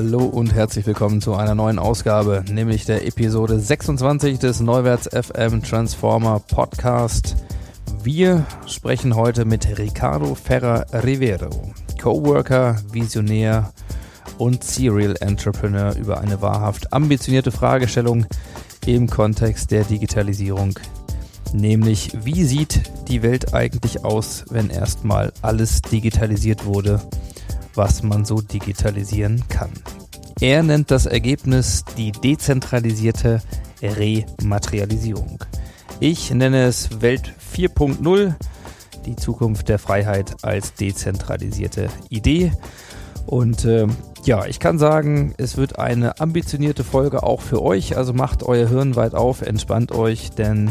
Hallo und herzlich willkommen zu einer neuen Ausgabe, nämlich der Episode 26 des Neuwärts FM Transformer Podcast. Wir sprechen heute mit Ricardo Ferrer Rivero, Coworker, Visionär und Serial Entrepreneur über eine wahrhaft ambitionierte Fragestellung im Kontext der Digitalisierung. Nämlich, wie sieht die Welt eigentlich aus, wenn erstmal alles digitalisiert wurde, was man so digitalisieren kann? Er nennt das Ergebnis die dezentralisierte Rematerialisierung. Ich nenne es Welt 4.0, die Zukunft der Freiheit als dezentralisierte Idee. Und äh, ja, ich kann sagen, es wird eine ambitionierte Folge auch für euch. Also macht euer Hirn weit auf, entspannt euch, denn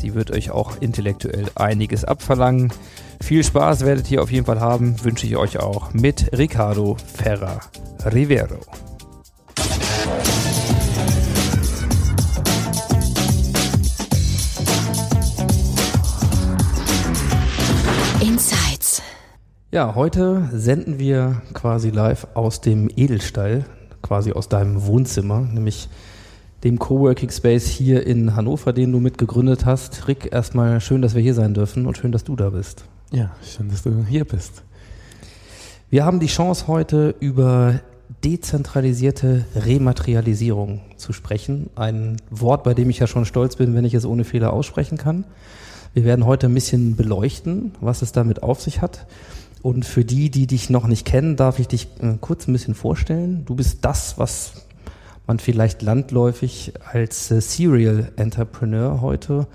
sie wird euch auch intellektuell einiges abverlangen. Viel Spaß werdet ihr auf jeden Fall haben, wünsche ich euch auch mit Ricardo Ferrer Rivero. Insights. Ja, heute senden wir quasi live aus dem Edelstall, quasi aus deinem Wohnzimmer, nämlich dem Coworking Space hier in Hannover, den du mitgegründet hast. Rick, erstmal schön, dass wir hier sein dürfen und schön, dass du da bist. Ja, schön, dass du hier bist. Wir haben die Chance heute über dezentralisierte Rematerialisierung zu sprechen. Ein Wort, bei dem ich ja schon stolz bin, wenn ich es ohne Fehler aussprechen kann. Wir werden heute ein bisschen beleuchten, was es damit auf sich hat. Und für die, die dich noch nicht kennen, darf ich dich äh, kurz ein bisschen vorstellen. Du bist das, was man vielleicht landläufig als äh, Serial Entrepreneur heute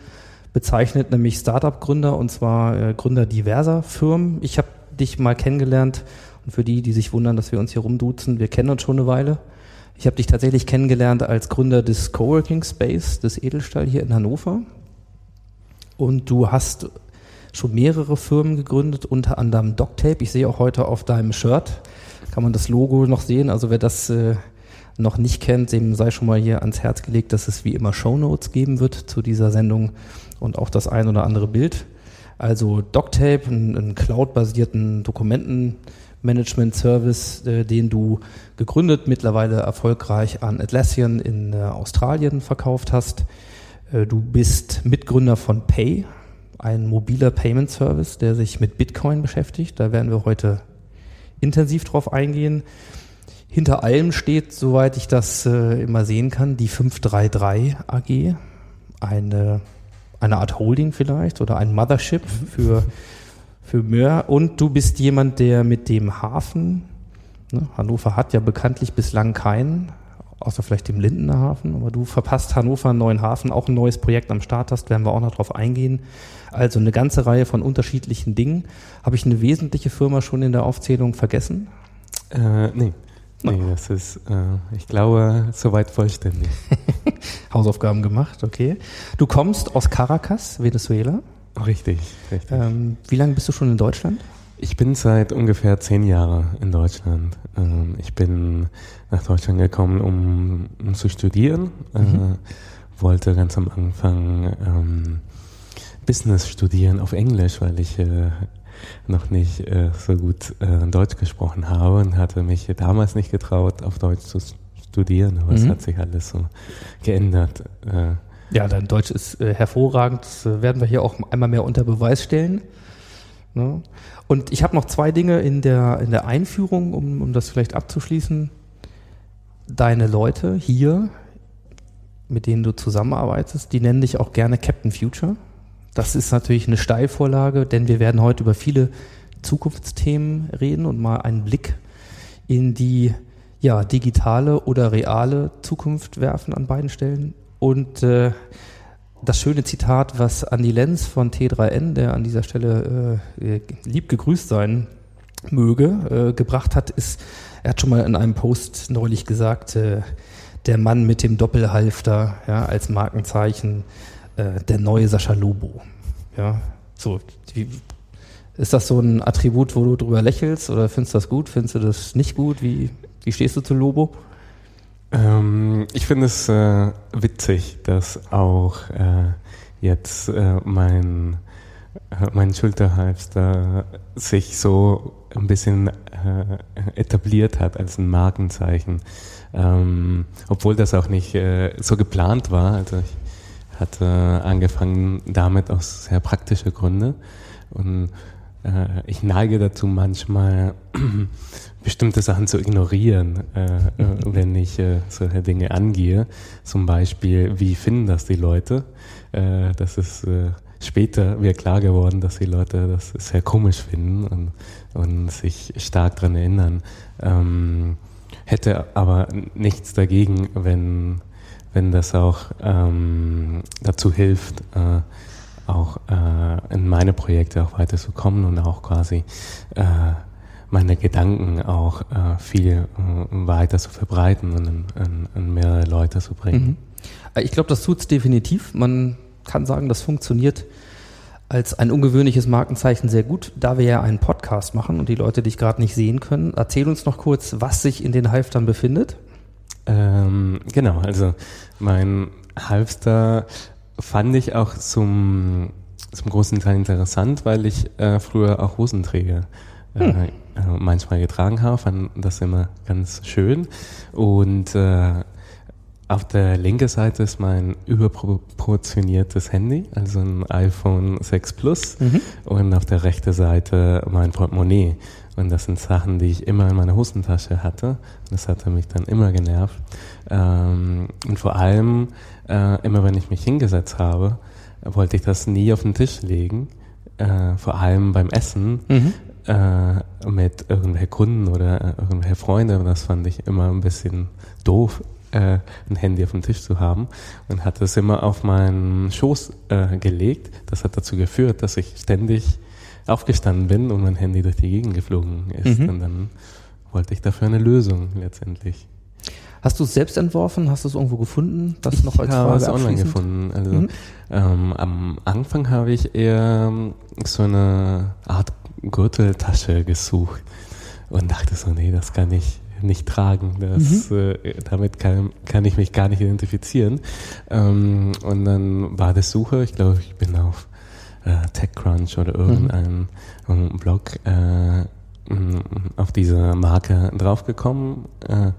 bezeichnet, nämlich Startup-Gründer und zwar äh, Gründer diverser Firmen. Ich habe dich mal kennengelernt und für die, die sich wundern, dass wir uns hier rumduzen, wir kennen uns schon eine Weile. Ich habe dich tatsächlich kennengelernt als Gründer des Coworking Space des Edelstahl hier in Hannover. Und du hast schon mehrere Firmen gegründet, unter anderem DocTape. Ich sehe auch heute auf deinem Shirt, kann man das Logo noch sehen. Also wer das äh, noch nicht kennt, dem sei schon mal hier ans Herz gelegt, dass es wie immer Shownotes geben wird zu dieser Sendung und auch das ein oder andere Bild. Also DocTape, einen, einen cloud-basierten Dokumentenmanagement-Service, äh, den du gegründet, mittlerweile erfolgreich an Atlassian in äh, Australien verkauft hast. Äh, du bist Mitgründer von Pay, ein mobiler Payment Service, der sich mit Bitcoin beschäftigt. Da werden wir heute intensiv drauf eingehen. Hinter allem steht, soweit ich das äh, immer sehen kann, die 533 AG, eine, eine Art Holding vielleicht oder ein Mothership für, für mehr. Und du bist jemand, der mit dem Hafen, ne, Hannover hat ja bekanntlich bislang keinen, außer vielleicht dem Lindener Hafen, aber du verpasst Hannover einen neuen Hafen, auch ein neues Projekt am Start hast, werden wir auch noch drauf eingehen. Also eine ganze Reihe von unterschiedlichen Dingen. Habe ich eine wesentliche Firma schon in der Aufzählung vergessen? Äh, nee. Nee, das ist, äh, ich glaube, soweit vollständig. Hausaufgaben gemacht, okay. Du kommst aus Caracas, Venezuela. Richtig, richtig. Ähm, wie lange bist du schon in Deutschland? Ich bin seit ungefähr zehn Jahren in Deutschland. Ähm, ich bin nach Deutschland gekommen, um, um zu studieren. Mhm. Äh, wollte ganz am Anfang ähm, Business studieren auf Englisch, weil ich äh, noch nicht äh, so gut äh, Deutsch gesprochen habe und hatte mich damals nicht getraut, auf Deutsch zu studieren. Aber es Mhm. hat sich alles so geändert. Äh, Ja, dein Deutsch ist äh, hervorragend. Das äh, werden wir hier auch einmal mehr unter Beweis stellen. Ne? Und ich habe noch zwei Dinge in der, in der Einführung, um, um das vielleicht abzuschließen. Deine Leute hier, mit denen du zusammenarbeitest, die nennen dich auch gerne Captain Future. Das ist natürlich eine Steilvorlage, denn wir werden heute über viele Zukunftsthemen reden und mal einen Blick in die ja, digitale oder reale Zukunft werfen an beiden Stellen. Und äh, das schöne Zitat, was Andy Lenz von T3N, der an dieser Stelle äh, lieb gegrüßt sein möge, äh, gebracht hat, ist, er hat schon mal in einem Post neulich gesagt, äh, der Mann mit dem Doppelhalfter ja, als Markenzeichen, äh, der neue Sascha Lobo. Ja, so, wie, ist das so ein Attribut, wo du drüber lächelst oder findest du das gut? Findest du das nicht gut? Wie, wie stehst du zu Lobo? Ähm, ich finde es äh, witzig, dass auch äh, jetzt äh, mein, äh, mein Schulterhalfter sich so ein bisschen etabliert hat als ein Markenzeichen. Ähm, obwohl das auch nicht so geplant war. Also ich hatte angefangen damit aus sehr praktische Gründe und äh, ich neige dazu manchmal bestimmte Sachen zu ignorieren, äh, äh, wenn ich äh, solche Dinge angehe. Zum Beispiel, wie finden das die Leute? Äh, das ist äh, später mir klar geworden, dass die Leute das sehr komisch finden und, und sich stark daran erinnern. Ähm, hätte aber nichts dagegen, wenn, wenn das auch ähm, dazu hilft, äh, auch äh, in meine Projekte auch weiterzukommen und auch quasi äh, meine Gedanken auch äh, viel äh, weiter zu verbreiten und an, an, an mehrere Leute zu bringen. Mhm. Äh, ich glaube, das tut es definitiv. Man kann sagen, das funktioniert als ein ungewöhnliches Markenzeichen sehr gut. Da wir ja einen Podcast machen und die Leute dich gerade nicht sehen können, erzähl uns noch kurz, was sich in den Halftern befindet. Ähm, genau, also mein Halfter fand ich auch zum, zum großen Teil interessant, weil ich äh, früher auch Hosenträger äh, hm. äh, manchmal getragen habe, fand das immer ganz schön. Und äh, auf der linken Seite ist mein überproportioniertes Handy, also ein iPhone 6 Plus. Mhm. Und auf der rechten Seite mein Portemonnaie. Und das sind Sachen, die ich immer in meiner Hosentasche hatte. Das hatte mich dann immer genervt. Ähm, und vor allem äh, immer wenn ich mich hingesetzt habe, wollte ich das nie auf den Tisch legen. Äh, vor allem beim Essen mhm. äh, mit irgendwelchen Kunden oder irgendwelchen Freunden. Das fand ich immer ein bisschen doof, ein Handy auf dem Tisch zu haben. Und hatte es immer auf meinen Schoß äh, gelegt. Das hat dazu geführt, dass ich ständig aufgestanden bin und mein Handy durch die Gegend geflogen ist. Mhm. Und dann wollte ich dafür eine Lösung letztendlich. Hast du es selbst entworfen? Hast du es irgendwo gefunden? Das noch als ich habe es online gefunden. Also mhm. ähm, am Anfang habe ich eher so eine Art Gürteltasche gesucht und dachte so, nee, das kann ich nicht tragen. Das, mhm. äh, damit kann, kann ich mich gar nicht identifizieren. Ähm, und dann war das Suche, ich glaube, ich bin auf äh, TechCrunch oder irgendeinem mhm. Blog äh, auf diese Marke draufgekommen. Äh,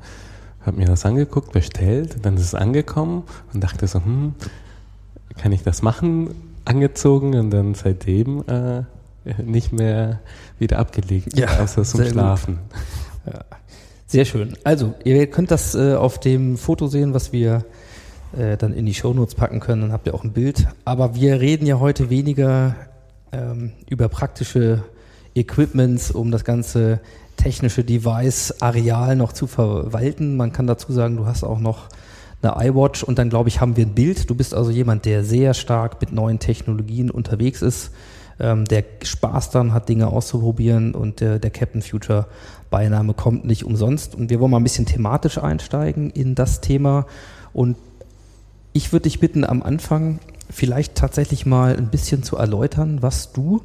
habe mir das angeguckt, bestellt, dann ist es angekommen und dachte so, hm, kann ich das machen? Angezogen und dann seitdem äh, nicht mehr wieder abgelegt, ja, außer zum Schlafen. Ja. Sehr schön. Also, ihr könnt das äh, auf dem Foto sehen, was wir äh, dann in die Shownotes packen können. Dann habt ihr auch ein Bild. Aber wir reden ja heute weniger ähm, über praktische Equipments, um das Ganze technische Device-Areal noch zu verwalten. Man kann dazu sagen, du hast auch noch eine iWatch und dann glaube ich, haben wir ein Bild. Du bist also jemand, der sehr stark mit neuen Technologien unterwegs ist, ähm, der Spaß dann hat, Dinge auszuprobieren und der, der Captain Future Beiname kommt nicht umsonst. Und wir wollen mal ein bisschen thematisch einsteigen in das Thema und ich würde dich bitten, am Anfang vielleicht tatsächlich mal ein bisschen zu erläutern, was du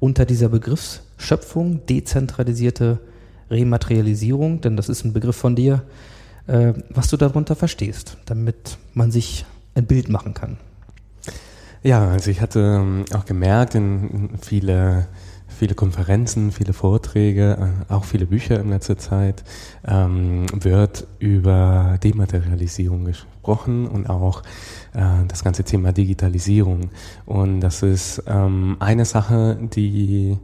unter dieser Begriffsschöpfung, dezentralisierte Rematerialisierung, denn das ist ein Begriff von dir, äh, was du darunter verstehst, damit man sich ein Bild machen kann. Ja, also ich hatte ähm, auch gemerkt, in viele, viele Konferenzen, viele Vorträge, äh, auch viele Bücher in letzter Zeit, ähm, wird über Dematerialisierung gesprochen und auch äh, das ganze Thema Digitalisierung. Und das ist ähm, eine Sache, die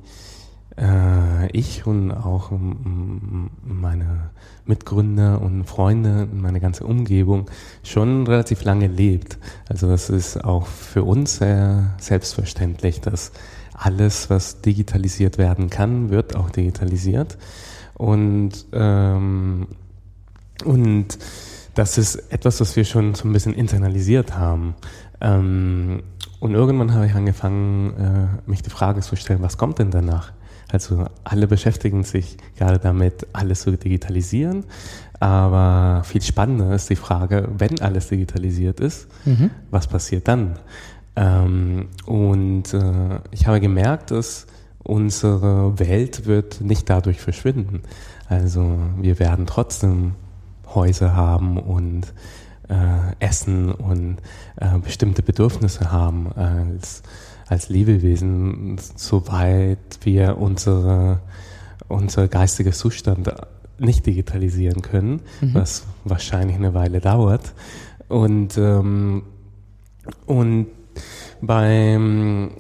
äh, ich und auch meine Mitgründer und Freunde, meine ganze Umgebung schon relativ lange lebt. Also das ist auch für uns sehr selbstverständlich, dass alles, was digitalisiert werden kann, wird auch digitalisiert. Und, ähm, und das ist etwas, was wir schon so ein bisschen internalisiert haben. Ähm, und irgendwann habe ich angefangen, äh, mich die Frage zu stellen, was kommt denn danach? Also alle beschäftigen sich gerade damit, alles zu digitalisieren. Aber viel spannender ist die Frage, wenn alles digitalisiert ist, Mhm. was passiert dann? Ähm, und äh, ich habe gemerkt, dass unsere Welt wird nicht dadurch verschwinden. Also wir werden trotzdem Häuser haben und äh, Essen und äh, bestimmte Bedürfnisse haben als, als Lebewesen, soweit wir unsere, unser geistiger Zustand nicht digitalisieren können, was wahrscheinlich eine Weile dauert. Und, ähm, und beim,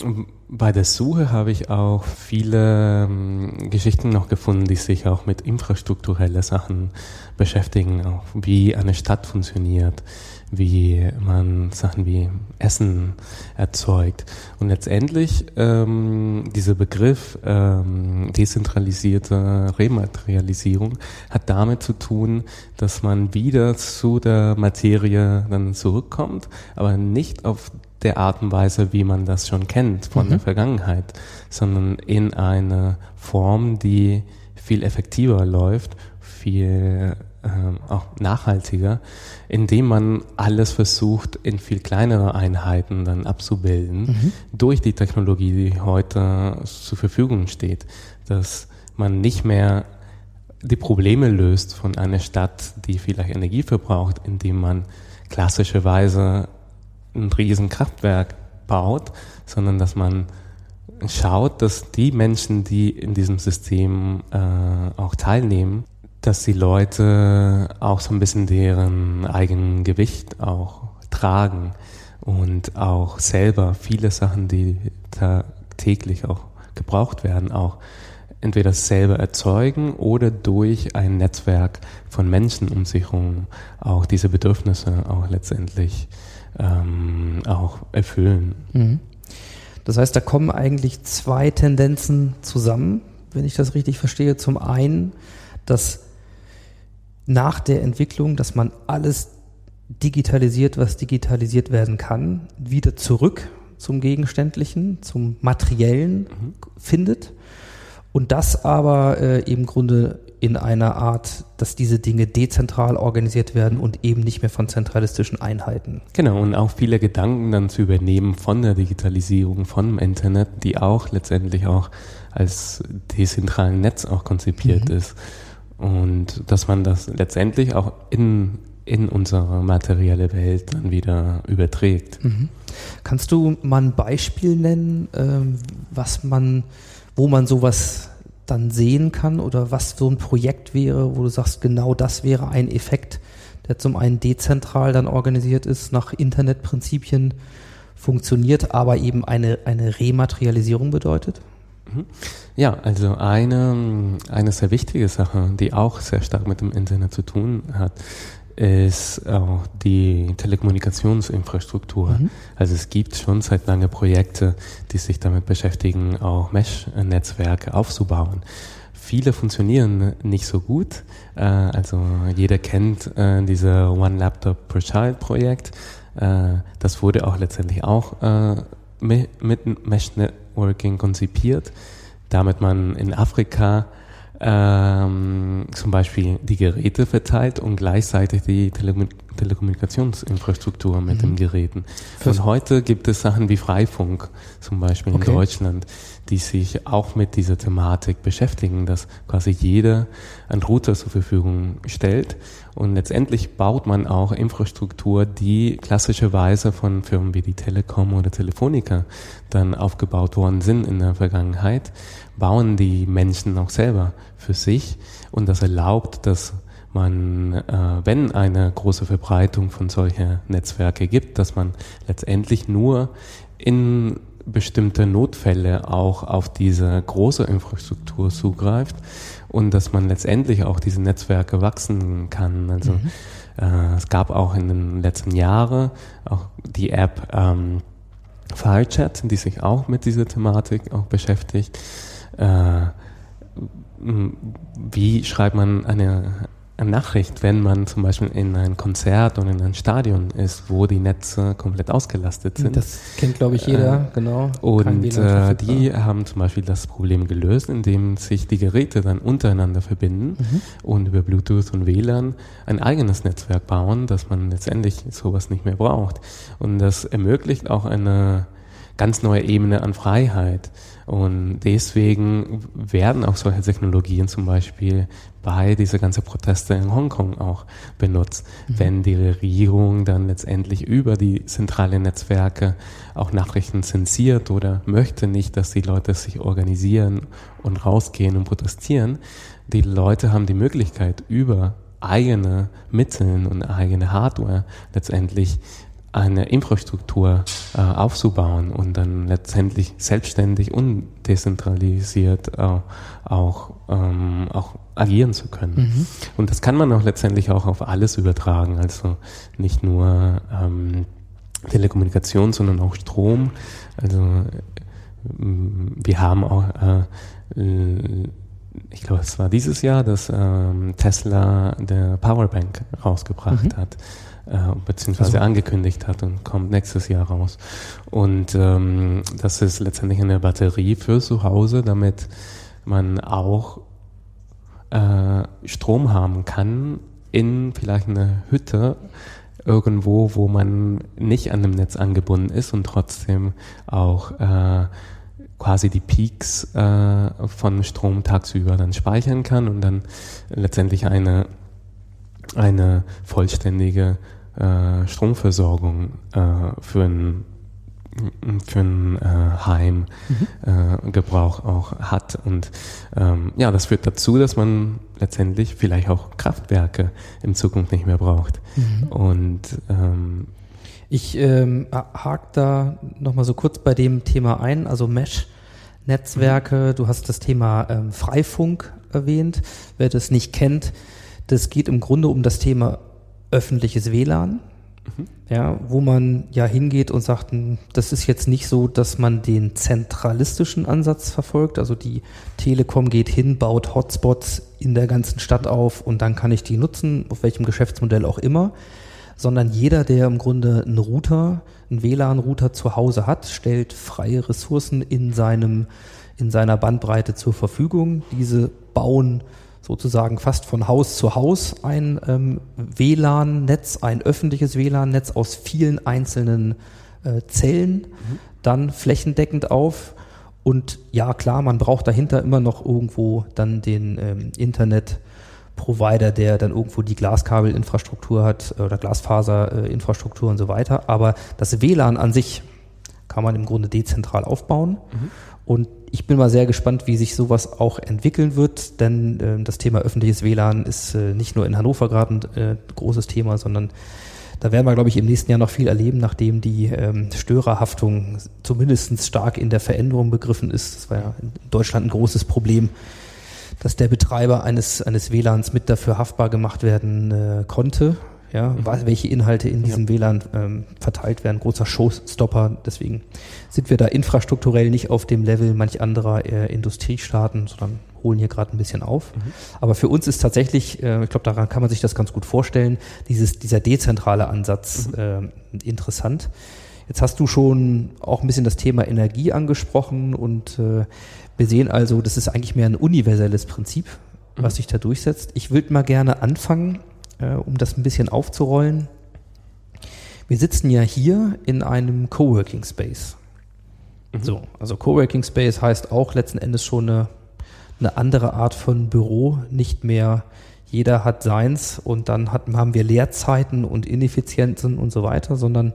bei der Suche habe ich auch viele ähm, Geschichten noch gefunden, die sich auch mit infrastrukturellen Sachen beschäftigen, auch wie eine Stadt funktioniert, wie man Sachen wie Essen erzeugt. Und letztendlich ähm, dieser Begriff ähm, dezentralisierte Rematerialisierung hat damit zu tun, dass man wieder zu der Materie dann zurückkommt, aber nicht auf der Art und Weise, wie man das schon kennt von der Vergangenheit, sondern in eine Form, die viel effektiver läuft, viel ähm, auch nachhaltiger, indem man alles versucht, in viel kleinere Einheiten dann abzubilden, durch die Technologie, die heute zur Verfügung steht, dass man nicht mehr die Probleme löst von einer Stadt, die vielleicht Energie verbraucht, indem man klassischerweise ein riesen Kraftwerk baut, sondern dass man schaut, dass die Menschen, die in diesem System äh, auch teilnehmen, dass die Leute auch so ein bisschen deren eigenen Gewicht auch tragen und auch selber viele Sachen, die tagtäglich auch gebraucht werden, auch entweder selber erzeugen oder durch ein Netzwerk von Menschen um sich herum auch diese Bedürfnisse auch letztendlich ähm, auch erfüllen. Mhm. Das heißt, da kommen eigentlich zwei Tendenzen zusammen, wenn ich das richtig verstehe. Zum einen, dass nach der Entwicklung, dass man alles digitalisiert, was digitalisiert werden kann, wieder zurück zum Gegenständlichen, zum Materiellen findet. Und das aber äh, im Grunde in einer Art, dass diese Dinge dezentral organisiert werden und eben nicht mehr von zentralistischen Einheiten. Genau, und auch viele Gedanken dann zu übernehmen von der Digitalisierung, vom Internet, die auch letztendlich auch als dezentralen Netz auch konzipiert ist. Und dass man das letztendlich auch in, in unsere materielle Welt dann wieder überträgt. Kannst du mal ein Beispiel nennen, ähm, was man, wo man sowas dann sehen kann oder was so ein Projekt wäre, wo du sagst, genau das wäre ein Effekt, der zum einen dezentral dann organisiert ist, nach Internetprinzipien funktioniert, aber eben eine, eine Rematerialisierung bedeutet? Ja, also eine, eine sehr wichtige Sache, die auch sehr stark mit dem Internet zu tun hat, ist auch die Telekommunikationsinfrastruktur. Also es gibt schon seit lange Projekte, die sich damit beschäftigen, auch Mesh-Netzwerke aufzubauen. Viele funktionieren nicht so gut. Äh, Also jeder kennt äh, diese One Laptop per Child Projekt. Äh, Das wurde auch letztendlich auch mi- mit Mesh Networking konzipiert, damit man in Afrika ähm, zum Beispiel die Geräte verteilt und gleichzeitig die Tele Telekommunikationsinfrastruktur mit den Geräten. Und heute gibt es Sachen wie Freifunk, zum Beispiel Okay. in Deutschland, die sich auch mit dieser Thematik beschäftigen, dass quasi jeder einen Router zur Verfügung stellt. Und letztendlich baut man auch Infrastruktur, die klassischerweise von Firmen wie die Telekom oder Telefonica dann aufgebaut worden sind in der Vergangenheit, bauen die Menschen auch selber für sich. Und das erlaubt, dass man, äh, wenn eine große Verbreitung von solcher Netzwerke gibt, dass man letztendlich nur in bestimmte Notfälle auch auf diese große Infrastruktur zugreift und dass man letztendlich auch diese Netzwerke wachsen kann. Also äh, es gab auch in den letzten Jahren auch die App ähm, FireChat, die sich auch mit dieser Thematik auch beschäftigt. Äh, wie schreibt man eine Nachricht, wenn man zum Beispiel in ein Konzert und in ein Stadion ist, wo die Netze komplett ausgelastet sind. Das kennt, glaube ich, jeder, Äh, genau. Und äh, die haben zum Beispiel das Problem gelöst, indem sich die Geräte dann untereinander verbinden Mhm. und über Bluetooth und WLAN ein eigenes Netzwerk bauen, dass man letztendlich sowas nicht mehr braucht. Und das ermöglicht auch eine ganz neue Ebene an Freiheit. Und deswegen werden auch solche Technologien zum Beispiel bei dieser ganzen Proteste in Hongkong auch benutzt, wenn die Regierung dann letztendlich über die zentralen Netzwerke auch Nachrichten zensiert oder möchte nicht, dass die Leute sich organisieren und rausgehen und protestieren. Die Leute haben die Möglichkeit, über eigene Mittel und eigene Hardware letztendlich eine Infrastruktur äh, aufzubauen und dann letztendlich selbstständig und dezentralisiert äh, auch, ähm, auch agieren zu können. Und das kann man auch letztendlich auch auf alles übertragen, also nicht nur ähm, Telekommunikation, sondern auch Strom. Also ähm, wir haben auch, äh, äh, ich glaube, es war dieses Jahr, dass ähm, Tesla der Powerbank rausgebracht hat, äh, beziehungsweise Also- angekündigt hat und kommt nächstes Jahr raus. Und ähm, das ist letztendlich eine Batterie für zu Hause, damit man auch äh, Strom haben kann in vielleicht eine Hütte irgendwo, wo man nicht an dem Netz angebunden ist und trotzdem auch äh, quasi die Peaks äh, von Strom tagsüber dann speichern kann und dann letztendlich eine, eine vollständige äh, Stromversorgung äh, für ein für ein äh, Heim äh, Gebrauch auch hat. Und ähm, ja, das führt dazu, dass man letztendlich vielleicht auch Kraftwerke in Zukunft nicht mehr braucht. Und ähm, Ich ähm, hake da nochmal so kurz bei dem Thema ein, also Mesh-Netzwerke. Du hast das Thema ähm, Freifunk erwähnt. Wer das nicht kennt, das geht im Grunde um das Thema öffentliches WLAN. Ja, wo man ja hingeht und sagt, hm, das ist jetzt nicht so, dass man den zentralistischen Ansatz verfolgt. Also die Telekom geht hin, baut Hotspots in der ganzen Stadt auf und dann kann ich die nutzen, auf welchem Geschäftsmodell auch immer sondern jeder, der im Grunde einen Router, einen WLAN-Router zu Hause hat, stellt freie Ressourcen in seinem, in seiner Bandbreite zur Verfügung. Diese bauen sozusagen fast von Haus zu Haus ein ähm, WLAN-Netz, ein öffentliches WLAN-Netz aus vielen einzelnen äh, Zellen, dann flächendeckend auf. Und ja, klar, man braucht dahinter immer noch irgendwo dann den ähm, Internet. Provider, der dann irgendwo die Glaskabelinfrastruktur hat äh, oder Glasfaserinfrastruktur und so weiter. Aber das WLAN an sich kann man im Grunde dezentral aufbauen. Und ich bin mal sehr gespannt, wie sich sowas auch entwickeln wird, denn äh, das Thema öffentliches WLAN ist äh, nicht nur in Hannover gerade ein äh, großes Thema, sondern da werden wir, glaube ich, im nächsten Jahr noch viel erleben, nachdem die ähm, Störerhaftung zumindest stark in der Veränderung begriffen ist. Das war ja in Deutschland ein großes Problem, dass der Betreiber eines, eines WLANs mit dafür haftbar gemacht werden äh, konnte. Ja, was, welche Inhalte in diesem WLAN ähm, verteilt werden, großer Showstopper. Deswegen sind wir da infrastrukturell nicht auf dem Level manch anderer äh, Industriestaaten, sondern holen hier gerade ein bisschen auf. Aber für uns ist tatsächlich, äh, ich glaube, daran kann man sich das ganz gut vorstellen, dieses, dieser dezentrale Ansatz äh, interessant. Jetzt hast du schon auch ein bisschen das Thema Energie angesprochen und äh, wir sehen also, das ist eigentlich mehr ein universelles Prinzip, was sich da durchsetzt. Ich würde mal gerne anfangen, äh, um das ein bisschen aufzurollen. Wir sitzen ja hier in einem Coworking Space. So, also Coworking Space heißt auch letzten Endes schon eine, eine andere Art von Büro, nicht mehr jeder hat seins und dann hat, haben wir Leerzeiten und Ineffizienzen und so weiter, sondern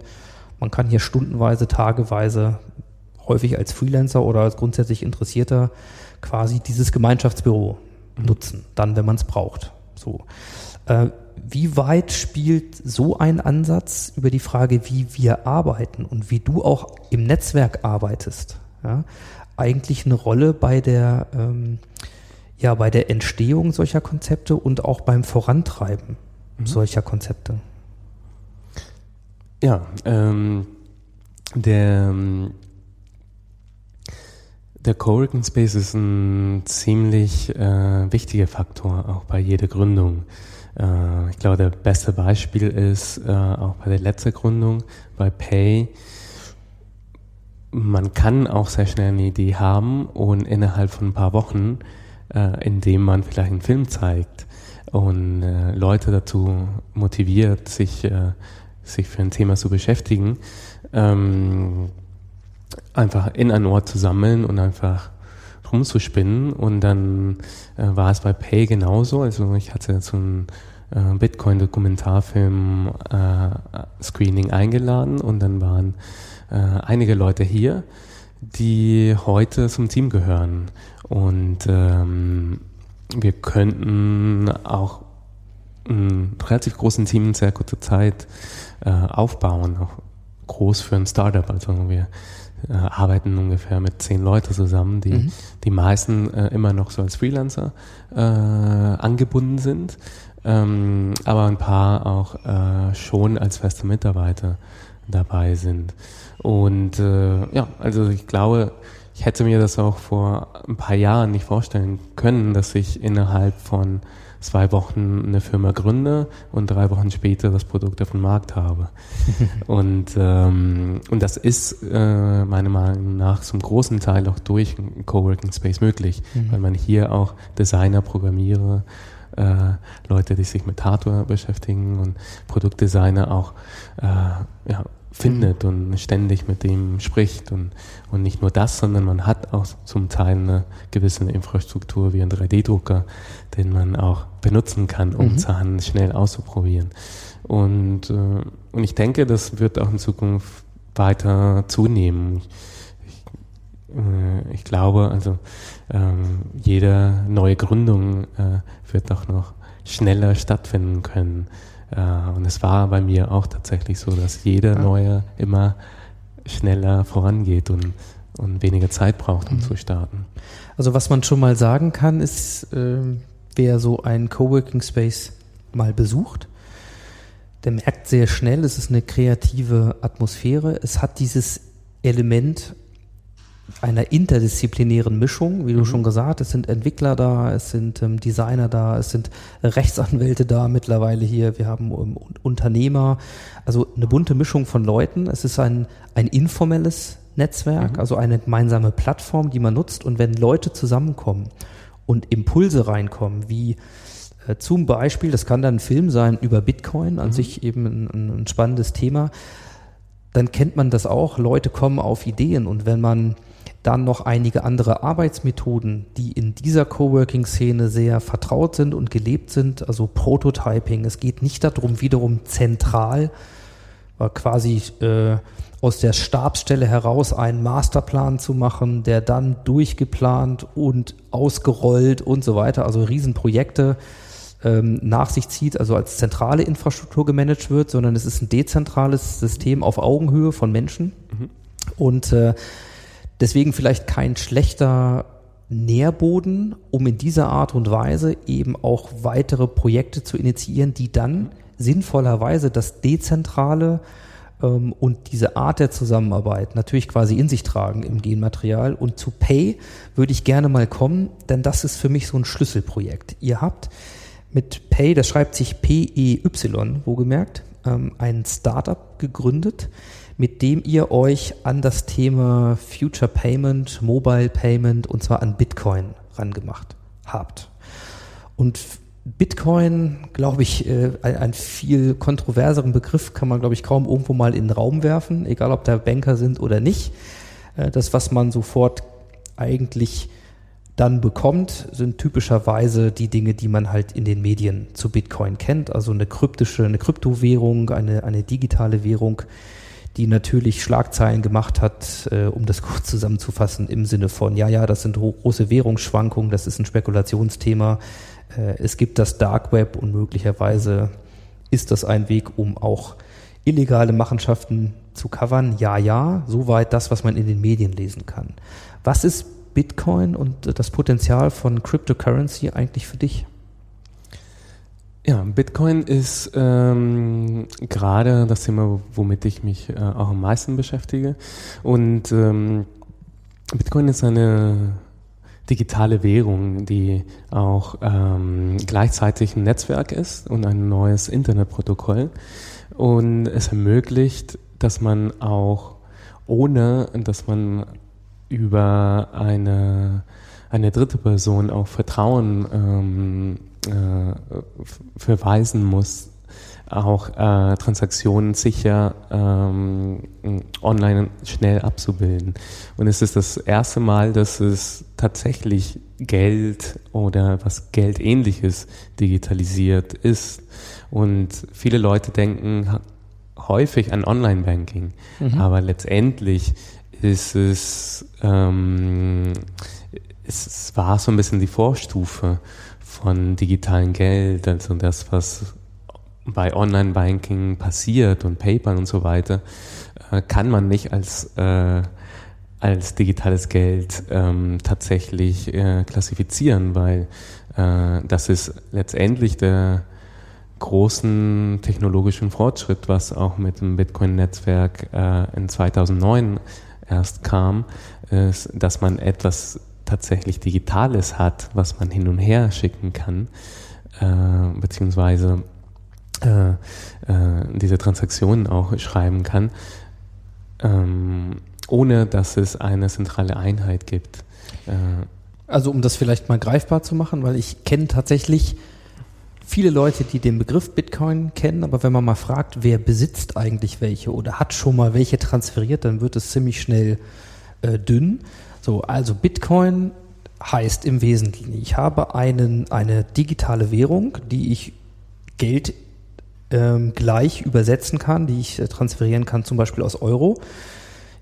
man kann hier stundenweise, tageweise, häufig als Freelancer oder als grundsätzlich Interessierter quasi dieses Gemeinschaftsbüro nutzen, dann, wenn man es braucht. So. Äh, wie weit spielt so ein Ansatz über die Frage, wie wir arbeiten und wie du auch im Netzwerk arbeitest, ja, eigentlich eine Rolle bei der, ähm, ja, bei der Entstehung solcher Konzepte und auch beim Vorantreiben solcher Konzepte? Ja, ähm, der, ähm, der Coworking Space ist ein ziemlich äh, wichtiger Faktor auch bei jeder Gründung. Äh, ich glaube, der beste Beispiel ist äh, auch bei der letzten Gründung, bei Pay. Man kann auch sehr schnell eine Idee haben und innerhalb von ein paar Wochen, äh, indem man vielleicht einen Film zeigt und äh, Leute dazu motiviert, sich, äh, sich für ein Thema zu beschäftigen, ähm, einfach in einen Ort zu sammeln und einfach rumzuspinnen. Und dann äh, war es bei Pay genauso. Also ich hatte so ein äh, Bitcoin-Dokumentarfilm-Screening äh, eingeladen und dann waren äh, einige Leute hier, die heute zum Team gehören. Und ähm, wir könnten auch einen relativ großen Team in sehr kurzer Zeit äh, aufbauen, auch groß für ein Startup. Also wir äh, arbeiten ungefähr mit zehn Leuten zusammen, die mhm. Die meisten äh, immer noch so als Freelancer äh, angebunden sind, ähm, aber ein paar auch äh, schon als feste Mitarbeiter dabei sind. Und äh, ja, also ich glaube, ich hätte mir das auch vor ein paar Jahren nicht vorstellen können, dass ich innerhalb von zwei Wochen eine Firma gründe und drei Wochen später das Produkt auf dem Markt habe. und, ähm, und das ist äh, meiner Meinung nach zum großen Teil auch durch Coworking Space möglich, mhm. weil man hier auch Designer, Programmierer, äh, Leute, die sich mit Hardware beschäftigen und Produktdesigner auch äh, ja, findet und ständig mit dem spricht. Und, und nicht nur das, sondern man hat auch zum Teil eine gewisse Infrastruktur wie ein 3D-Drucker, den man auch benutzen kann, um mhm. Sachen schnell auszuprobieren. Und, äh, und ich denke, das wird auch in Zukunft weiter zunehmen. Ich, ich, äh, ich glaube, also ähm, jede neue Gründung äh, wird auch noch schneller stattfinden können. Äh, und es war bei mir auch tatsächlich so, dass jeder ja. neue immer schneller vorangeht und, und weniger Zeit braucht, um mhm. zu starten. Also was man schon mal sagen kann, ist, äh, wer so einen Coworking Space mal besucht, der merkt sehr schnell, es ist eine kreative Atmosphäre. Es hat dieses Element einer interdisziplinären Mischung, wie du mhm. schon gesagt, es sind Entwickler da, es sind ähm, Designer da, es sind Rechtsanwälte da mittlerweile hier, wir haben ähm, Unternehmer, also eine bunte Mischung von Leuten. Es ist ein, ein informelles Netzwerk, mhm. also eine gemeinsame Plattform, die man nutzt und wenn Leute zusammenkommen und Impulse reinkommen, wie äh, zum Beispiel, das kann dann ein Film sein über Bitcoin, an mhm. sich eben ein, ein spannendes Thema, dann kennt man das auch. Leute kommen auf Ideen und wenn man dann noch einige andere Arbeitsmethoden, die in dieser Coworking-Szene sehr vertraut sind und gelebt sind, also Prototyping. Es geht nicht darum, wiederum zentral äh, quasi äh, aus der Stabsstelle heraus einen Masterplan zu machen, der dann durchgeplant und ausgerollt und so weiter, also Riesenprojekte ähm, nach sich zieht, also als zentrale Infrastruktur gemanagt wird, sondern es ist ein dezentrales System auf Augenhöhe von Menschen. Mhm. Und äh, Deswegen vielleicht kein schlechter Nährboden, um in dieser Art und Weise eben auch weitere Projekte zu initiieren, die dann sinnvollerweise das Dezentrale ähm, und diese Art der Zusammenarbeit natürlich quasi in sich tragen im Genmaterial. Und zu Pay würde ich gerne mal kommen, denn das ist für mich so ein Schlüsselprojekt. Ihr habt mit Pay, das schreibt sich P-E-Y, wohlgemerkt, ähm, ein Startup gegründet, mit dem ihr euch an das Thema Future Payment, Mobile Payment und zwar an Bitcoin rangemacht habt. Und Bitcoin, glaube ich, äh, ein, viel kontroverseren Begriff kann man, glaube ich, kaum irgendwo mal in den Raum werfen, egal ob da Banker sind oder nicht. Äh, das, was man sofort eigentlich dann bekommt, sind typischerweise die Dinge, die man halt in den Medien zu Bitcoin kennt. Also eine kryptische, eine Kryptowährung, eine, eine digitale Währung, die natürlich Schlagzeilen gemacht hat, äh, um das kurz zusammenzufassen, im Sinne von, ja, ja, das sind große Währungsschwankungen, das ist ein Spekulationsthema. Äh, es gibt das Dark Web und möglicherweise ist das ein Weg, um auch illegale Machenschaften zu covern. Ja, ja, soweit das, was man in den Medien lesen kann. Was ist Bitcoin und das Potenzial von Cryptocurrency eigentlich für dich? Ja, Bitcoin ist ähm, gerade das Thema, womit ich mich äh, auch am meisten beschäftige. Und ähm, Bitcoin ist eine digitale Währung, die auch ähm, gleichzeitig ein Netzwerk ist und ein neues Internetprotokoll. Und es ermöglicht, dass man auch ohne, dass man über eine, eine dritte Person auch Vertrauen ähm, äh, verweisen muss, auch äh, Transaktionen sicher ähm, online schnell abzubilden. Und es ist das erste Mal, dass es tatsächlich Geld oder was Geldähnliches digitalisiert ist. Und viele Leute denken häufig an Online-Banking, mhm. aber letztendlich ist es, ähm, es war so ein bisschen die Vorstufe von digitalem Geld, also das, was bei Online-Banking passiert und PayPal und so weiter, äh, kann man nicht als, äh, als digitales Geld ähm, tatsächlich äh, klassifizieren, weil äh, das ist letztendlich der großen technologischen Fortschritt, was auch mit dem Bitcoin-Netzwerk äh, in 2009 erst kam, ist, dass man etwas tatsächlich Digitales hat, was man hin und her schicken kann, äh, beziehungsweise äh, äh, diese Transaktionen auch schreiben kann, ähm, ohne dass es eine zentrale Einheit gibt. Äh, also um das vielleicht mal greifbar zu machen, weil ich kenne tatsächlich viele Leute, die den Begriff Bitcoin kennen, aber wenn man mal fragt, wer besitzt eigentlich welche oder hat schon mal welche transferiert, dann wird es ziemlich schnell äh, dünn. So, also Bitcoin heißt im Wesentlichen, ich habe einen, eine digitale Währung, die ich Geld ähm, gleich übersetzen kann, die ich äh, transferieren kann, zum Beispiel aus Euro.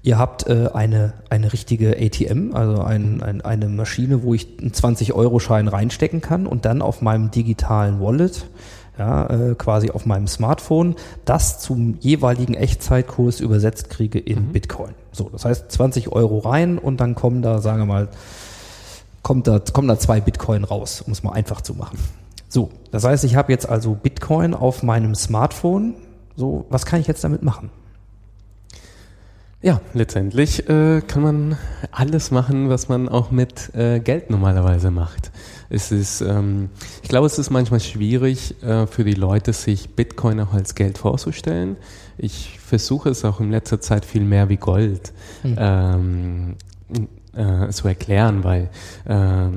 Ihr habt äh, eine, eine richtige ATM, also ein, ein, eine Maschine, wo ich einen 20-Euro-Schein reinstecken kann und dann auf meinem digitalen Wallet, ja, äh, quasi auf meinem Smartphone, das zum jeweiligen Echtzeitkurs übersetzt kriege in mhm. Bitcoin. So, das heißt 20 Euro rein und dann kommen da, sagen wir mal, kommt da, kommen da zwei Bitcoin raus, um es mal einfach zu machen. So, das heißt, ich habe jetzt also Bitcoin auf meinem Smartphone. So, was kann ich jetzt damit machen? Ja, letztendlich äh, kann man alles machen, was man auch mit äh, Geld normalerweise macht. Es ist, ähm, ich glaube, es ist manchmal schwierig äh, für die Leute, sich Bitcoin auch als Geld vorzustellen. Ich versuche es auch in letzter Zeit viel mehr wie Gold mhm. ähm, äh, zu erklären, weil äh,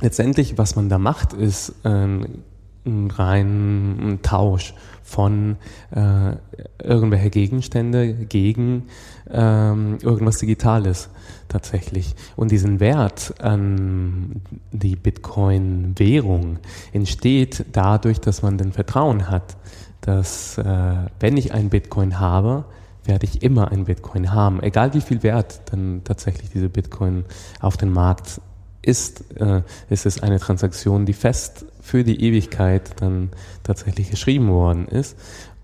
letztendlich, was man da macht, ist ähm, ein rein Tausch von äh, irgendwelche Gegenstände gegen ähm, irgendwas Digitales tatsächlich. Und diesen Wert an die Bitcoin-Währung entsteht dadurch, dass man den Vertrauen hat, dass äh, wenn ich ein Bitcoin habe, werde ich immer ein Bitcoin haben, egal wie viel Wert dann tatsächlich diese Bitcoin auf den Markt ist, äh, ist es eine Transaktion, die fest für die Ewigkeit dann tatsächlich geschrieben worden ist.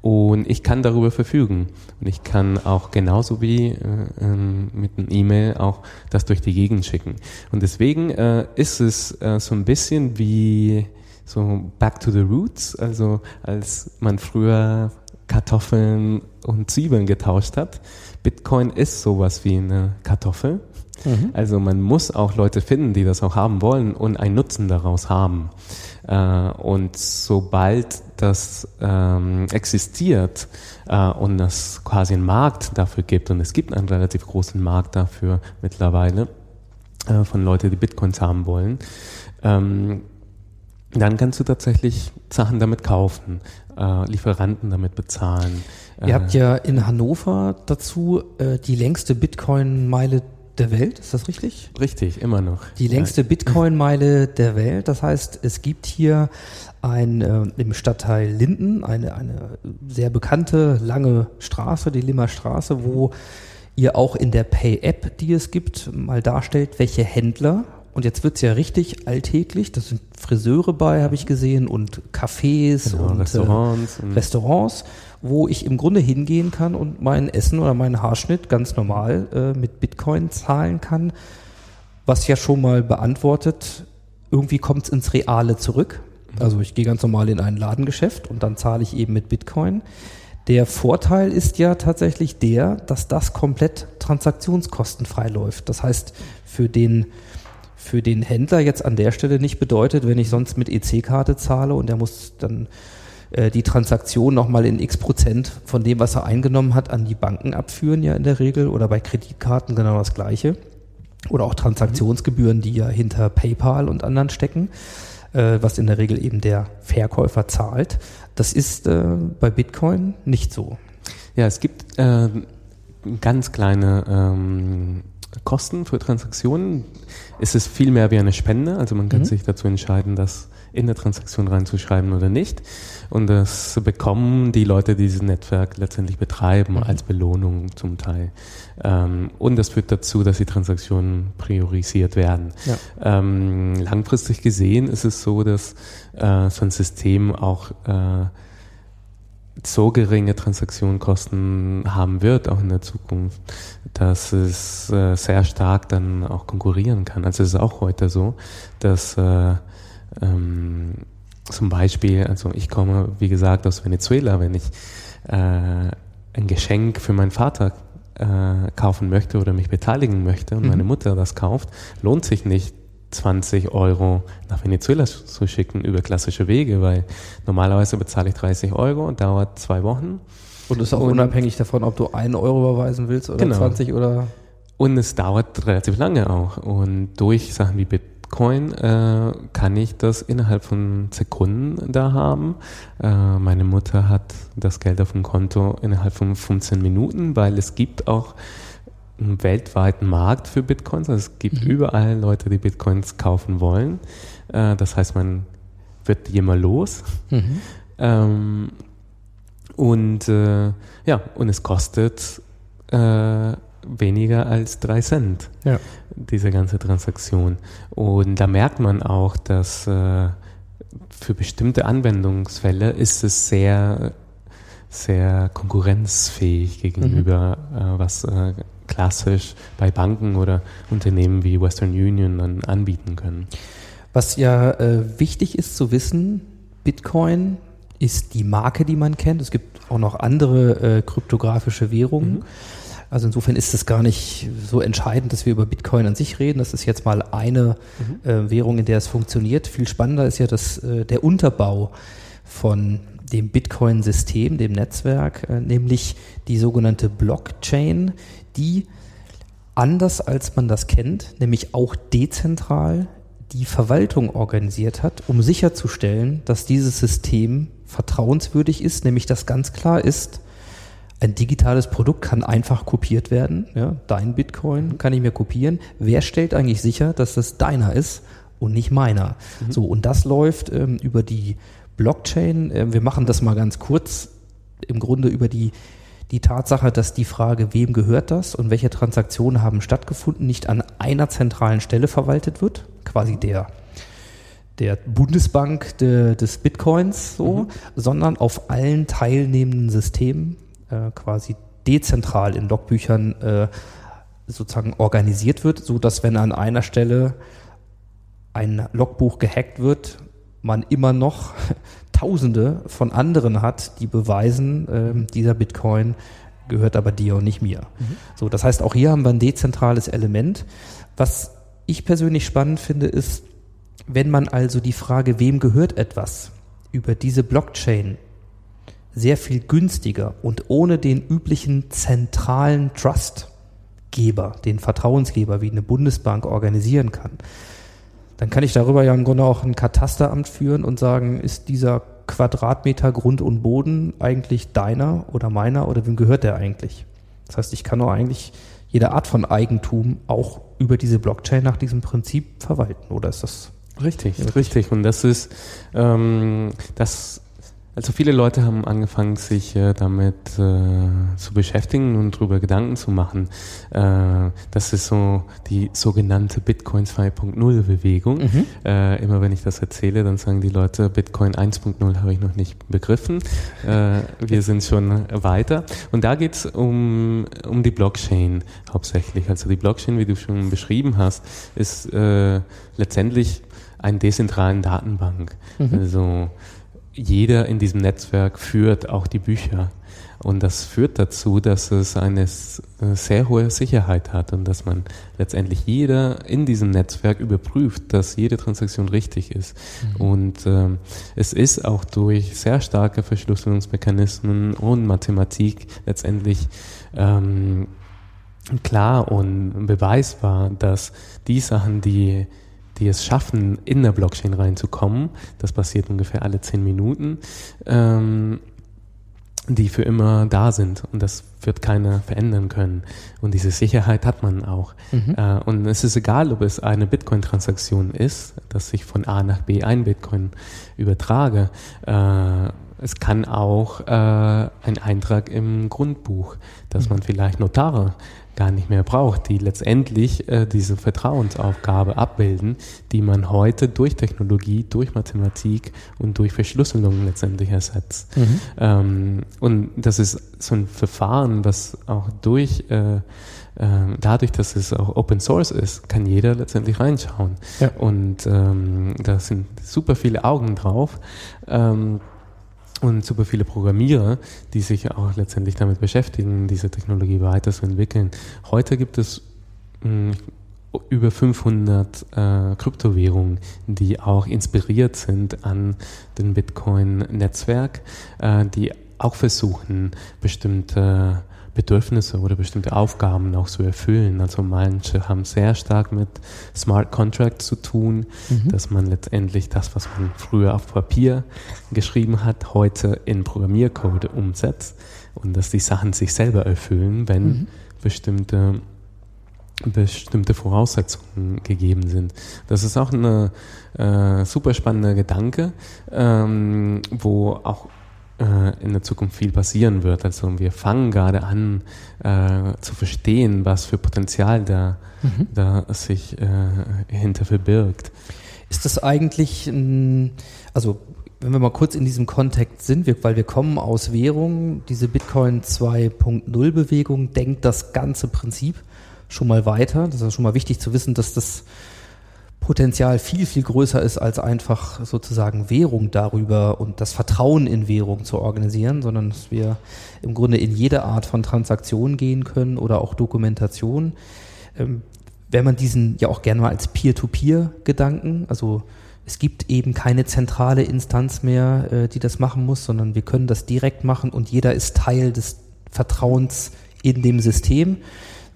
Und ich kann darüber verfügen. Und ich kann auch genauso wie äh, ähm, mit einem E-Mail auch das durch die Gegend schicken. Und deswegen äh, ist es äh, so ein bisschen wie so back to the roots, also als man früher Kartoffeln und Zwiebeln getauscht hat. Bitcoin ist sowas wie eine Kartoffel. Mhm. Also man muss auch Leute finden, die das auch haben wollen und einen Nutzen daraus haben. Äh, und sobald das ähm, existiert äh, und es quasi einen Markt dafür gibt, und es gibt einen relativ großen Markt dafür mittlerweile, äh, von Leuten, die Bitcoins haben wollen, ähm, dann kannst du tatsächlich Sachen damit kaufen, äh, Lieferanten damit bezahlen. Ihr habt äh, ja in Hannover dazu äh, die längste Bitcoin-Meile der Welt, ist das richtig? Richtig, immer noch. Die längste ja. Bitcoin-Meile der Welt. Das heißt, es gibt hier ein, äh, im Stadtteil Linden eine, eine sehr bekannte lange Straße, die Limmer Straße, wo ihr auch in der Pay-App, die es gibt, mal darstellt, welche Händler und jetzt wird's ja richtig alltäglich. Das sind Friseure bei, habe ich gesehen, und Cafés genau, und Restaurants, äh, Restaurants, wo ich im Grunde hingehen kann und mein Essen oder meinen Haarschnitt ganz normal äh, mit Bitcoin zahlen kann. Was ja schon mal beantwortet, irgendwie kommt's ins Reale zurück. Also ich gehe ganz normal in ein Ladengeschäft und dann zahle ich eben mit Bitcoin. Der Vorteil ist ja tatsächlich der, dass das komplett transaktionskostenfrei läuft. Das heißt, für den für den Händler jetzt an der Stelle nicht bedeutet, wenn ich sonst mit EC-Karte zahle und er muss dann äh, die Transaktion nochmal in x Prozent von dem, was er eingenommen hat, an die Banken abführen, ja in der Regel, oder bei Kreditkarten genau das Gleiche. Oder auch Transaktionsgebühren, die ja hinter PayPal und anderen stecken, äh, was in der Regel eben der Verkäufer zahlt. Das ist äh, bei Bitcoin nicht so. Ja, es gibt äh, ganz kleine ähm, Kosten für Transaktionen. Es ist viel mehr wie eine Spende, also man kann Mhm. sich dazu entscheiden, das in der Transaktion reinzuschreiben oder nicht. Und das bekommen die Leute, die dieses Netzwerk letztendlich betreiben, Mhm. als Belohnung zum Teil. Ähm, und das führt dazu, dass die Transaktionen priorisiert werden. Ja. Ähm, langfristig gesehen ist es so, dass äh, so ein System auch äh, so geringe Transaktionskosten haben wird, auch in der Zukunft, dass es äh, sehr stark dann auch konkurrieren kann. Also es ist auch heute so, dass äh, ähm, zum Beispiel, also ich komme, wie gesagt, aus Venezuela, wenn ich äh, ein Geschenk für meinen Vater äh, kaufen möchte oder mich beteiligen möchte und Mhm. meine Mutter das kauft, lohnt sich nicht 20 Euro nach Venezuela zu schicken über klassische Wege, weil normalerweise bezahle ich 30 Euro und dauert zwei Wochen. Und ist auch Und- unabhängig davon, ob du einen Euro überweisen willst oder Genau. 20 oder. Und es dauert relativ lange auch. Und durch Sachen wie Bitcoin äh, kann ich das innerhalb von Sekunden da haben. Äh, meine Mutter hat das Geld auf dem Konto innerhalb von 15 Minuten, weil es gibt auch einen weltweiten Markt für Bitcoins. Also es gibt überall Leute, die Bitcoins kaufen wollen. Äh, das heißt, man wird die immer los. Mhm. Ähm, und äh, ja, und es kostet äh, weniger als drei Cent, Ja. diese ganze Transaktion. Und da merkt man auch, dass äh, für bestimmte Anwendungsfälle ist es sehr, sehr konkurrenzfähig gegenüber, äh, was äh, klassisch bei Banken oder Unternehmen wie Western Union dann anbieten können. Was ja äh, wichtig ist zu wissen, Bitcoin ist die Marke, die man kennt. Es gibt auch noch andere äh, kryptografische Währungen. Also insofern ist es gar nicht so entscheidend, dass wir über Bitcoin an sich reden. Das ist jetzt mal eine äh, Währung, in der es funktioniert. Viel spannender ist ja das, äh, der Unterbau von dem Bitcoin-System, dem Netzwerk, äh, nämlich die sogenannte Blockchain, die anders als man das kennt, nämlich auch dezentral die Verwaltung organisiert hat, um sicherzustellen, dass dieses System vertrauenswürdig ist, nämlich dass ganz klar ist, ein digitales Produkt kann einfach kopiert werden. Ja, dein Bitcoin kann ich mir kopieren. Wer stellt eigentlich sicher, dass das deiner ist und nicht meiner? So, und das läuft ähm, über die Blockchain. Ähm, wir machen das mal ganz kurz. Im Grunde über die, die Tatsache, dass die Frage, wem gehört das und welche Transaktionen haben stattgefunden, nicht an einer zentralen Stelle verwaltet wird. Quasi der der Bundesbank de, des Bitcoins so, sondern auf allen teilnehmenden Systemen äh, quasi dezentral in Logbüchern äh, sozusagen organisiert wird, so dass wenn an einer Stelle ein Logbuch gehackt wird, man immer noch Tausende von anderen hat, die beweisen, ähm, dieser Bitcoin gehört aber dir und nicht mir. So, das heißt, auch hier haben wir ein dezentrales Element. Was ich persönlich spannend finde, ist, wenn man also die Frage, wem gehört etwas, über diese Blockchain sehr viel günstiger und ohne den üblichen zentralen Trustgeber, den Vertrauensgeber wie eine Bundesbank organisieren kann, dann kann ich darüber ja im Grunde auch ein Katasteramt führen und sagen, ist dieser Quadratmeter Grund und Boden eigentlich deiner oder meiner oder wem gehört der eigentlich? Das heißt, ich kann auch eigentlich jede Art von Eigentum auch über diese Blockchain nach diesem Prinzip verwalten. Oder ist das Richtig, richtig. Und das ist, ähm, das, also viele Leute haben angefangen, sich äh, damit äh, zu beschäftigen und darüber Gedanken zu machen. Äh, das ist so die sogenannte Bitcoin 2.0 Bewegung. Äh, immer wenn ich das erzähle, dann sagen die Leute, Bitcoin 1.0 habe ich noch nicht begriffen. Äh, wir sind schon weiter. Und da geht es um, um die Blockchain hauptsächlich. Also die Blockchain, wie du schon beschrieben hast, ist äh, letztendlich eine dezentralen Datenbank. Also jeder in diesem Netzwerk führt auch die Bücher. Und das führt dazu, dass es eine äh, sehr hohe Sicherheit hat und dass man letztendlich jeder in diesem Netzwerk überprüft, dass jede Transaktion richtig ist. Und ähm, es ist auch durch sehr starke Verschlüsselungsmechanismen und Mathematik letztendlich ähm, klar und beweisbar, dass die Sachen, die, die es schaffen, in der Blockchain reinzukommen, das passiert ungefähr alle zehn Minuten, ähm, die für immer da sind und das wird keiner verändern können. Und diese Sicherheit hat man auch. Äh, und es ist egal, ob es eine Bitcoin-Transaktion ist, dass ich von A nach B ein Bitcoin übertrage. Äh, es kann auch äh, ein Eintrag im Grundbuch, dass man vielleicht Notare gar nicht mehr braucht, die letztendlich äh, diese Vertrauensaufgabe abbilden, die man heute durch Technologie, durch Mathematik und durch Verschlüsselung letztendlich ersetzt. Ähm, und das ist so ein Verfahren, was auch durch äh, ähm, dadurch, dass es auch Open Source ist, kann jeder letztendlich reinschauen. Ja. Und ähm, da sind super viele Augen drauf. Ähm, und super viele Programmierer, die sich auch letztendlich damit beschäftigen, diese Technologie weiterzuentwickeln. Heute gibt es mh, über 500 äh, Kryptowährungen, die auch inspiriert sind an dem Bitcoin-Netzwerk, äh, die auch versuchen, bestimmte Bedürfnisse oder bestimmte Aufgaben auch zu erfüllen. Also manche haben sehr stark mit Smart Contracts zu tun, dass man letztendlich das, was man früher auf Papier geschrieben hat, heute in Programmiercode umsetzt und dass die Sachen sich selber erfüllen, wenn bestimmte bestimmte Voraussetzungen gegeben sind. Das ist auch ein äh, super spannender Gedanke, ähm, wo auch in der Zukunft viel passieren wird. Also wir fangen gerade an äh, zu verstehen, was für Potenzial da, da sich äh, hinter verbirgt. Ist das eigentlich, ein, also wenn wir mal kurz in diesem Kontext sind, wir, weil wir kommen aus Währungen, diese Bitcoin 2.0 Bewegung denkt das ganze Prinzip schon mal weiter. Das ist schon mal wichtig zu wissen, dass das Potenzial viel, viel größer ist, als einfach sozusagen Währung darüber und das Vertrauen in Währung zu organisieren, sondern dass wir im Grunde in jede Art von Transaktion gehen können oder auch Dokumentation. Ähm, wenn man diesen ja auch gerne mal als Peer-to-Peer-Gedanken, also es gibt eben keine zentrale Instanz mehr, äh, die das machen muss, sondern wir können das direkt machen und jeder ist Teil des Vertrauens in dem System.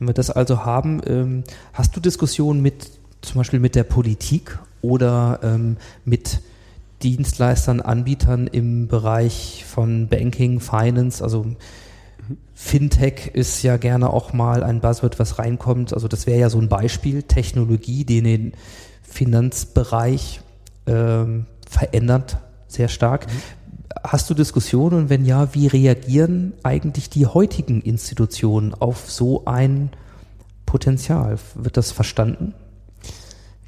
Wenn wir das also haben, ähm, hast du Diskussionen mit zum Beispiel mit der Politik oder ähm, mit Dienstleistern, Anbietern im Bereich von Banking, Finance, also Fintech ist ja gerne auch mal ein Buzzword, was reinkommt. Also das wäre ja so ein Beispiel, Technologie, die den Finanzbereich ähm, verändert sehr stark. Hast du Diskussionen und wenn ja, wie reagieren eigentlich die heutigen Institutionen auf so ein Potenzial? Wird das verstanden?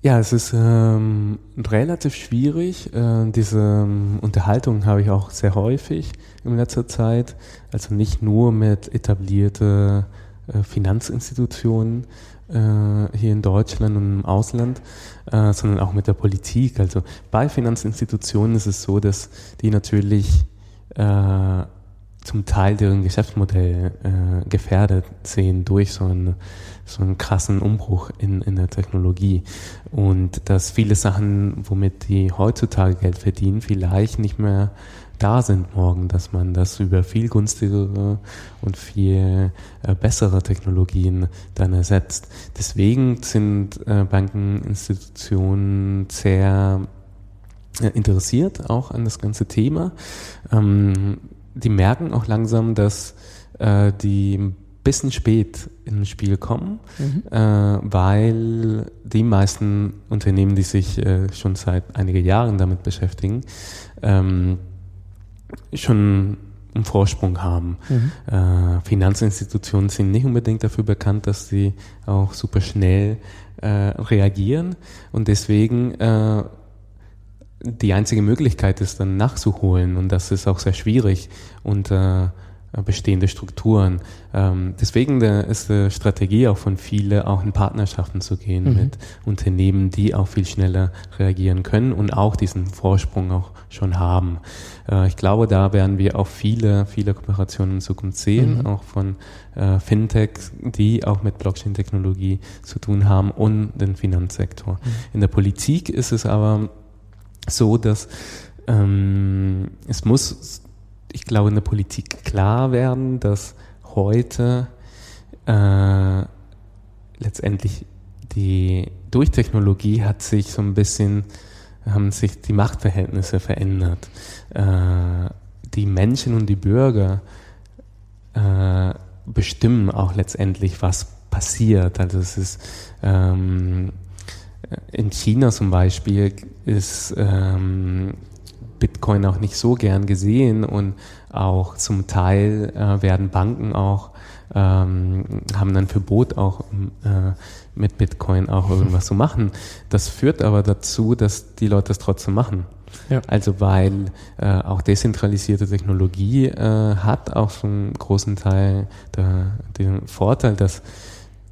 Ja, es ist ähm, relativ schwierig. Äh, diese ähm, Unterhaltung habe ich auch sehr häufig in letzter Zeit. Also nicht nur mit etablierte äh, Finanzinstitutionen äh, hier in Deutschland und im Ausland, äh, sondern auch mit der Politik. Also bei Finanzinstitutionen ist es so, dass die natürlich äh, zum Teil deren Geschäftsmodell äh, gefährdet sehen durch so einen, so einen krassen Umbruch in, in der Technologie. Und dass viele Sachen, womit die heutzutage Geld verdienen, vielleicht nicht mehr da sind morgen, dass man das über viel günstigere und viel äh, bessere Technologien dann ersetzt. Deswegen sind äh, Bankeninstitutionen sehr äh, interessiert auch an das ganze Thema. Ähm, die merken auch langsam, dass die bisschen spät ins Spiel kommen, äh, weil die meisten Unternehmen, die sich äh, schon seit einigen Jahren damit beschäftigen, ähm, schon einen Vorsprung haben. Äh, Finanzinstitutionen sind nicht unbedingt dafür bekannt, dass sie auch super schnell äh, reagieren. Und deswegen äh, die einzige Möglichkeit ist dann nachzuholen. Und das ist auch sehr schwierig. Unter äh, bestehende Strukturen. Ähm, deswegen ist die Strategie auch von viele, auch in Partnerschaften zu gehen Mhm. mit Unternehmen, die auch viel schneller reagieren können und auch diesen Vorsprung auch schon haben. Äh, ich glaube, da werden wir auch viele, viele Kooperationen in Zukunft sehen, Mhm. auch von äh, Fintechs, die auch mit Blockchain-Technologie zu tun haben und den Finanzsektor. In der Politik ist es aber so, dass ähm, es muss, ich glaube, in der Politik klar werden, dass heute äh, letztendlich die durch Technologie hat sich so ein bisschen haben sich die Machtverhältnisse verändert. Äh, die Menschen und die Bürger äh, bestimmen auch letztendlich, was passiert. Also es ist ähm, in China zum Beispiel ist ähm, Bitcoin auch nicht so gern gesehen und auch zum Teil äh, werden Banken auch ähm, haben ein Verbot auch äh, mit Bitcoin auch irgendwas zu machen. Das führt aber dazu, dass die Leute es trotzdem machen. Ja. Also weil äh, auch dezentralisierte Technologie äh, hat auch einen großen Teil der, den Vorteil, dass,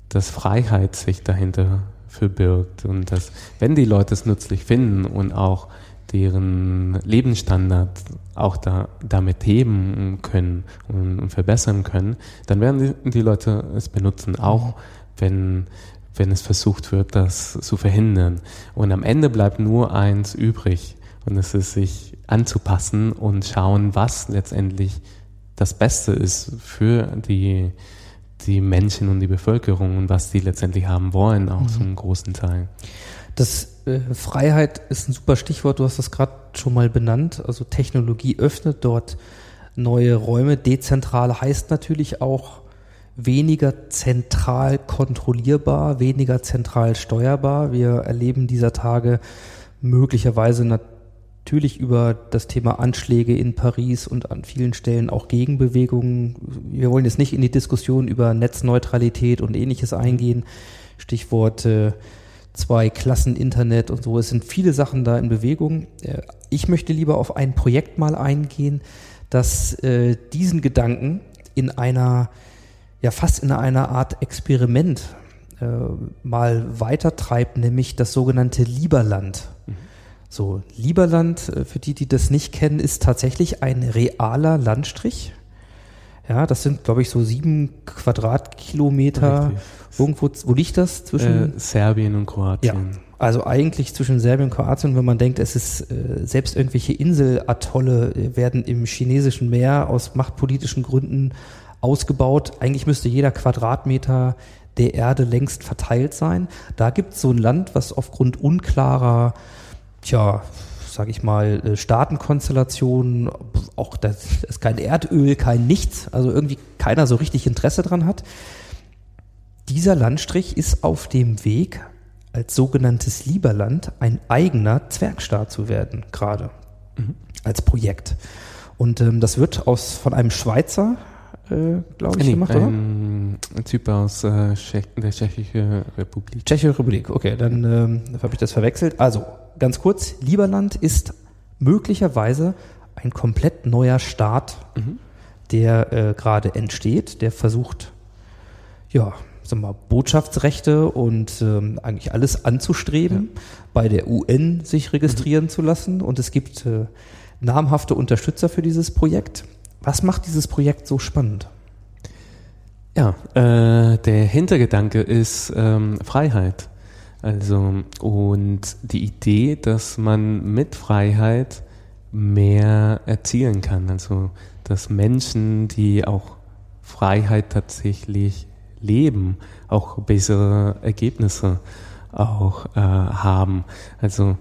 dass Freiheit sich dahinter verbirgt und dass wenn die Leute es nützlich finden und auch deren Lebensstandard auch da, damit heben können und, und verbessern können, dann werden die, die Leute es benutzen, auch wenn, wenn es versucht wird, das zu verhindern. Und am Ende bleibt nur eins übrig und es ist sich anzupassen und schauen, was letztendlich das Beste ist für die, die Menschen und die Bevölkerung und was die letztendlich haben wollen, auch zum großen Teil. Das äh, Freiheit ist ein super Stichwort, du hast das gerade schon mal benannt. Also Technologie öffnet dort neue Räume. Dezentral heißt natürlich auch weniger zentral kontrollierbar, weniger zentral steuerbar. Wir erleben dieser Tage möglicherweise natürlich über das Thema Anschläge in Paris und an vielen Stellen auch Gegenbewegungen. Wir wollen jetzt nicht in die Diskussion über Netzneutralität und ähnliches eingehen. Stichwort äh, zwei Klassen Internet und so. Es sind viele Sachen da in Bewegung. Äh, Ich möchte lieber auf ein Projekt mal eingehen, das äh, diesen Gedanken in einer, ja fast in einer Art Experiment äh, mal weitertreibt, nämlich das sogenannte Lieberland. So, Lieberland, äh, für die, die das nicht kennen, ist tatsächlich ein realer Landstrich. Ja, das sind, glaube ich, so sieben Quadratkilometer. Richtig. Irgendwo, wo liegt das? Zwischen Äh, Serbien und Kroatien. also eigentlich zwischen Serbien und Kroatien, wenn man denkt, es ist äh, selbst irgendwelche Inselatolle äh, werden im chinesischen Meer aus machtpolitischen Gründen ausgebaut. Eigentlich müsste jeder Quadratmeter der Erde längst verteilt sein. Da gibt es so ein Land, was aufgrund unklarer, tja, sag ich mal, äh, Staatenkonstellationen, auch das ist kein Erdöl, kein Nichts, also irgendwie keiner so richtig Interesse dran hat. Dieser Landstrich ist auf dem Weg, als sogenanntes Lieberland ein eigener Zwergstaat zu werden, gerade als Projekt. Und ähm, das wird aus von einem Schweizer, äh, glaube ich, Nee, gemacht, oder? ein, Typ aus äh, der Tschechischen Republik. Tschechische Republik, okay, dann ähm, habe ich das verwechselt. Also, ganz kurz, Lieberland ist möglicherweise ein komplett neuer Staat, der äh, gerade entsteht, der versucht, ja, sagen wir mal, Botschaftsrechte und ähm, eigentlich alles anzustreben, bei der UN sich registrieren zu lassen. Und es gibt äh, namhafte Unterstützer für dieses Projekt. Was macht dieses Projekt so spannend? Ja, äh, der Hintergedanke ist ähm, Freiheit. Also, und die Idee, dass man mit Freiheit mehr erzielen kann. Also, dass Menschen, die auch Freiheit tatsächlich leben, auch bessere Ergebnisse auch äh, haben. Also,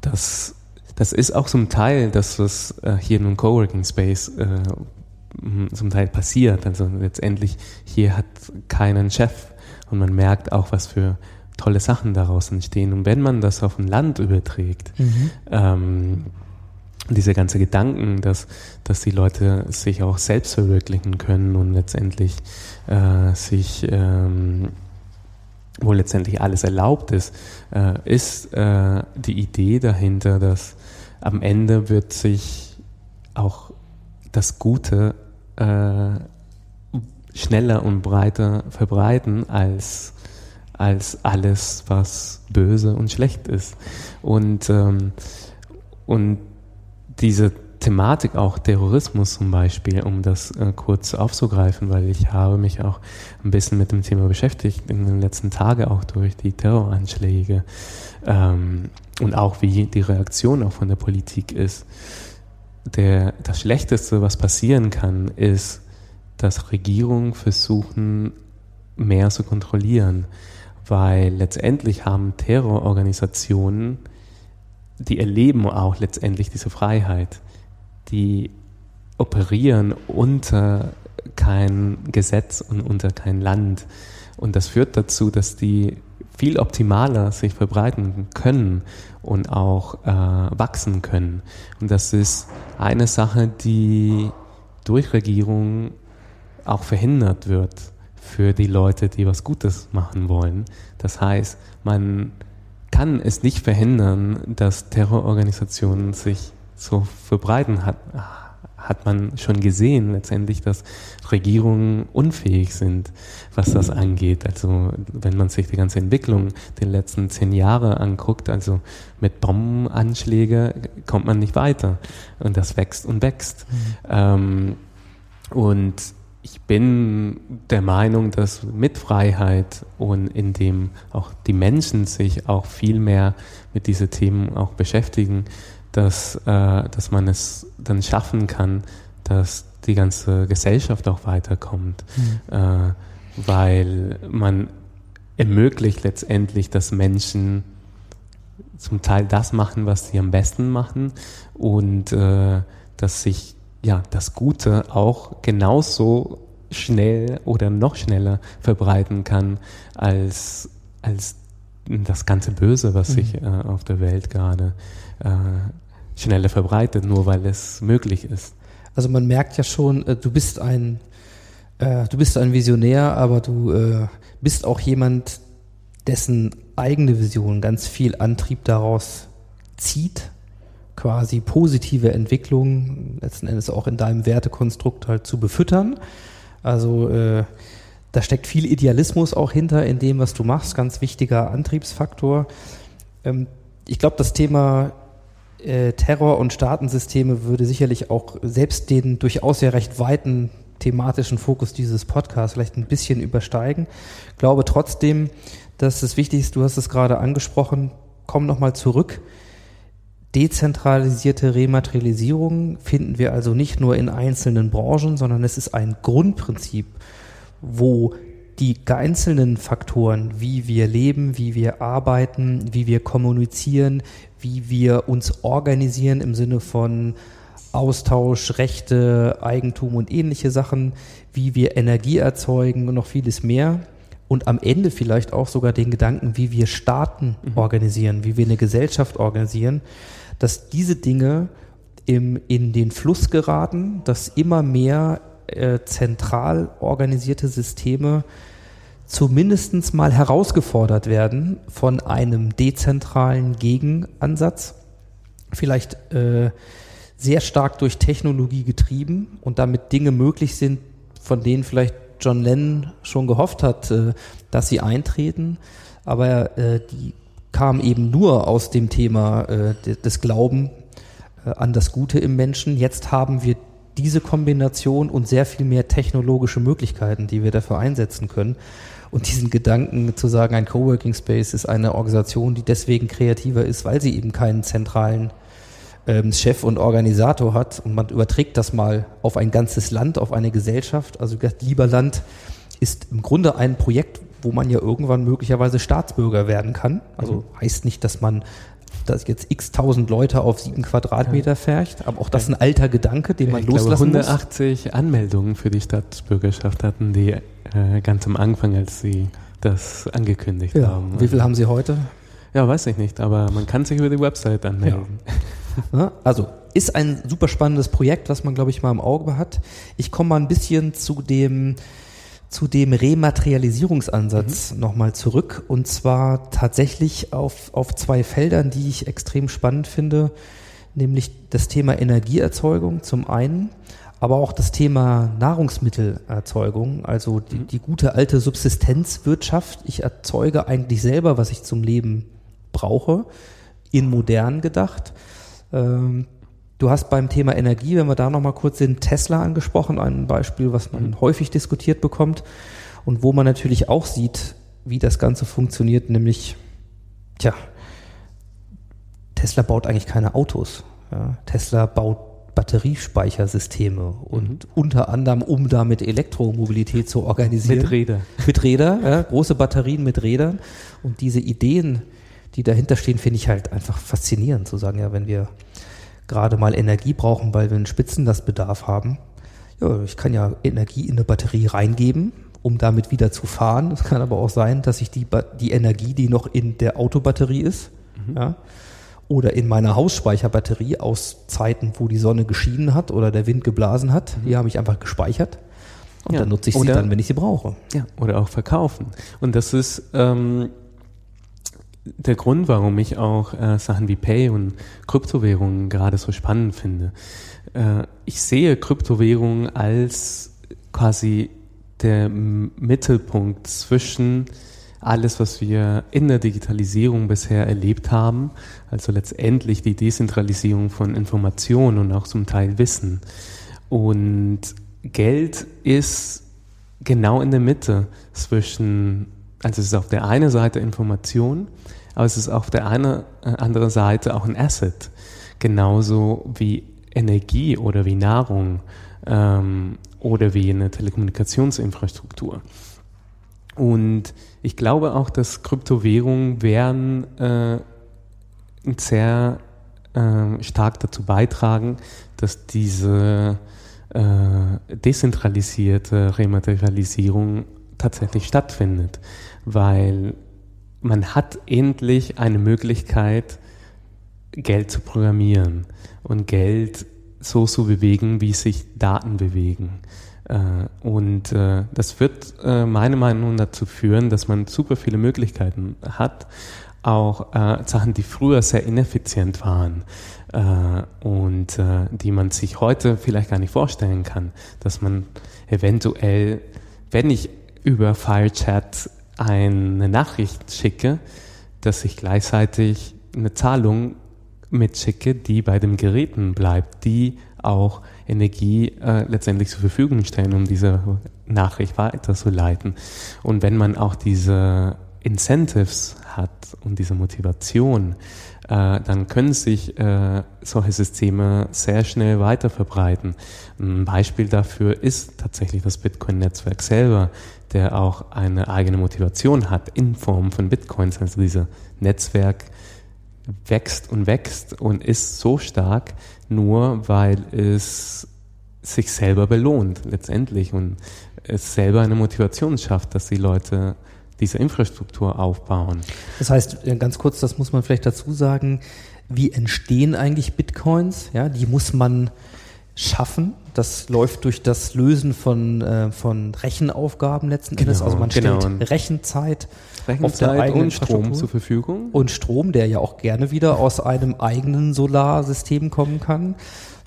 das, das ist auch zum Teil, dass das äh, hier in einem Coworking Space äh, zum Teil passiert. Also letztendlich hier hat keinen Chef und man merkt auch, was für tolle Sachen daraus entstehen. Und wenn man das auf ein Land überträgt, ähm, diese ganze Gedanken, dass, dass die Leute sich auch selbst verwirklichen können und letztendlich äh, sich, ähm, wo letztendlich alles erlaubt ist, äh, ist äh, die Idee dahinter, dass am Ende wird sich auch das Gute äh, schneller und breiter verbreiten als, als alles, was böse und schlecht ist. Und, ähm, und diese Thematik auch Terrorismus zum Beispiel, um das äh, kurz aufzugreifen, weil ich habe mich auch ein bisschen mit dem Thema beschäftigt in den letzten Tagen auch durch die Terroranschläge ähm, und auch wie die Reaktion auch von der Politik ist. Der, das Schlechteste, was passieren kann, ist, dass Regierungen versuchen, mehr zu kontrollieren, weil letztendlich haben Terrororganisationen, die erleben auch letztendlich diese Freiheit die operieren unter kein Gesetz und unter kein Land. Und das führt dazu, dass die viel optimaler sich verbreiten können und auch äh, wachsen können. Und das ist eine Sache, die durch Regierung auch verhindert wird für die Leute, die was Gutes machen wollen. Das heißt, man kann es nicht verhindern, dass Terrororganisationen sich so verbreiten, hat, hat man schon gesehen letztendlich, dass Regierungen unfähig sind, was das angeht. Also wenn man sich die ganze Entwicklung der letzten zehn Jahre anguckt, also mit Bombenanschläge kommt man nicht weiter. Und das wächst und wächst. Mhm. Ähm, und ich bin der Meinung, dass mit Freiheit und indem auch die Menschen sich auch viel mehr mit diesen Themen auch beschäftigen, dass, äh, dass man es dann schaffen kann, dass die ganze Gesellschaft auch weiterkommt, mhm. äh, weil man ermöglicht letztendlich, dass Menschen zum Teil das machen, was sie am besten machen und äh, dass sich ja das Gute auch genauso schnell oder noch schneller verbreiten kann als, als das ganze Böse, was mhm. sich äh, auf der Welt gerade äh, schneller verbreitet, nur weil es möglich ist. Also man merkt ja schon, äh, du bist ein, äh, du bist ein Visionär, aber du äh, bist auch jemand, dessen eigene Vision ganz viel Antrieb daraus zieht, quasi positive Entwicklungen letzten Endes auch in deinem Wertekonstrukt halt zu befüttern. Also äh, da steckt viel Idealismus auch hinter in dem, was du machst, ganz wichtiger Antriebsfaktor. Ähm, ich glaube, das Thema äh, Terror und Staatensysteme würde sicherlich auch selbst den durchaus ja recht weiten thematischen Fokus dieses Podcasts vielleicht ein bisschen übersteigen. Ich glaube trotzdem, dass es wichtig ist, du hast es gerade angesprochen, komm nochmal zurück. Dezentralisierte Rematerialisierung finden wir also nicht nur in einzelnen Branchen, sondern es ist ein Grundprinzip, wo die einzelnen Faktoren, wie wir leben, wie wir arbeiten, wie wir kommunizieren, wie wir uns organisieren im Sinne von Austausch, Rechte, Eigentum und ähnliche Sachen, wie wir Energie erzeugen und noch vieles mehr. Und am Ende vielleicht auch sogar den Gedanken, wie wir Staaten mhm. organisieren, wie wir eine Gesellschaft organisieren, dass diese Dinge im, in den Fluss geraten, dass immer mehr äh, zentral organisierte Systeme zumindest mal herausgefordert werden von einem dezentralen Gegenansatz, vielleicht äh, sehr stark durch Technologie getrieben und damit Dinge möglich sind, von denen vielleicht John Lennon schon gehofft hat, äh, dass sie eintreten, aber äh, die kamen eben nur aus dem Thema äh, des Glauben äh, an das Gute im Menschen. Jetzt haben wir diese Kombination und sehr viel mehr technologische Möglichkeiten, die wir dafür einsetzen können. Und diesen Gedanken zu sagen, ein Coworking Space ist eine Organisation, die deswegen kreativer ist, weil sie eben keinen zentralen ähm, Chef und Organisator hat. Und man überträgt das mal auf ein ganzes Land, auf eine Gesellschaft. Also Lieber Land ist im Grunde ein Projekt, wo man ja irgendwann möglicherweise Staatsbürger werden kann. Also mhm. heißt nicht, dass man dass jetzt x tausend Leute auf sieben Quadratmeter ja. fährt, aber auch das ist ein alter Gedanke, den man ich loslassen glaube, 180 muss. Anmeldungen für die Staatsbürgerschaft hatten die äh, ganz am Anfang, als sie das angekündigt ja. haben. Wie viel haben sie heute? Ja, weiß ich nicht, aber man kann sich über die Website anmelden. Ja. also ist ein super spannendes Projekt, was man, glaube ich, mal im Auge hat. Ich komme mal ein bisschen zu dem zu dem Rematerialisierungsansatz mhm. nochmal zurück und zwar tatsächlich auf, auf zwei Feldern, die ich extrem spannend finde, nämlich das Thema Energieerzeugung zum einen, aber auch das Thema Nahrungsmittelerzeugung, also die, die gute alte Subsistenzwirtschaft. Ich erzeuge eigentlich selber, was ich zum Leben brauche, in modern gedacht. Ähm, Du hast beim Thema Energie, wenn wir da nochmal kurz sind, Tesla angesprochen, ein Beispiel, was man häufig diskutiert bekommt und wo man natürlich auch sieht, wie das Ganze funktioniert, nämlich, tja, Tesla baut eigentlich keine Autos. Ja. Tesla baut Batteriespeichersysteme und unter anderem, um damit Elektromobilität zu organisieren. Mit Räder. Mit Räder, ja, große Batterien mit Rädern. Und diese Ideen, die dahinter stehen, finde ich halt einfach faszinierend, zu sagen, ja, wenn wir gerade mal Energie brauchen, weil wir einen Spitzenlastbedarf haben, ja, ich kann ja Energie in eine Batterie reingeben, um damit wieder zu fahren. Es kann aber auch sein, dass ich die, die Energie, die noch in der Autobatterie ist, ja, oder in meiner Hausspeicherbatterie aus Zeiten, wo die Sonne geschienen hat oder der Wind geblasen hat, die habe ich einfach gespeichert. Und Ja. dann nutze ich sie Oder- dann, wenn ich sie brauche. Ja, oder auch verkaufen. Und das ist ähm, der Grund, warum ich auch äh, Sachen wie Pay und Kryptowährungen gerade so spannend finde. Äh, ich sehe Kryptowährungen als quasi der Mittelpunkt zwischen alles, was wir in der Digitalisierung bisher erlebt haben, also letztendlich die Dezentralisierung von Informationen und auch zum Teil Wissen. Und Geld ist genau in der Mitte zwischen, also es ist auf der einen Seite Information, aber es ist auf der eine, äh, anderen Seite auch ein Asset. Genauso wie Energie oder wie Nahrung ähm, oder wie eine Telekommunikationsinfrastruktur. Und ich glaube auch, dass Kryptowährungen werden äh, sehr äh, stark dazu beitragen, dass diese äh, dezentralisierte Rematerialisierung tatsächlich stattfindet, weil man hat endlich eine Möglichkeit, Geld zu programmieren und Geld so zu bewegen, wie sich Daten bewegen. Äh, Und äh, das wird äh, meiner Meinung nach dazu führen, dass man super viele Möglichkeiten hat, auch Sachen, die früher sehr ineffizient waren und die man sich heute vielleicht gar nicht vorstellen kann, dass man eventuell, wenn ich über FireChat eine Nachricht schicke, dass ich gleichzeitig eine Zahlung mitschicke, die bei den Geräten bleibt, die auch Energie äh, letztendlich zur Verfügung stellen, um diese Nachricht weiterzuleiten. Und wenn man auch diese Incentives hat und diese Motivation, äh, dann können sich äh, solche Systeme sehr schnell weiter verbreiten. Ein Beispiel dafür ist tatsächlich das Bitcoin-Netzwerk selber, der auch eine eigene Motivation hat in Form von Bitcoins. Also dieses Netzwerk wächst und wächst und ist so stark, nur weil es sich selber belohnt letztendlich und es selber eine Motivation schafft, dass die Leute diese Infrastruktur aufbauen. Das heißt, äh, ganz kurz, das muss man vielleicht dazu sagen, wie entstehen eigentlich Bitcoins? Ja, die muss man schaffen. Das läuft durch das Lösen von, äh, von Rechenaufgaben letzten Endes. Genau, Also man genau. stellt Rechenzeit, auf der Rechenzeit eigenen und Strom zur Verfügung. und Strom, der ja auch gerne wieder aus einem eigenen Solarsystem kommen kann,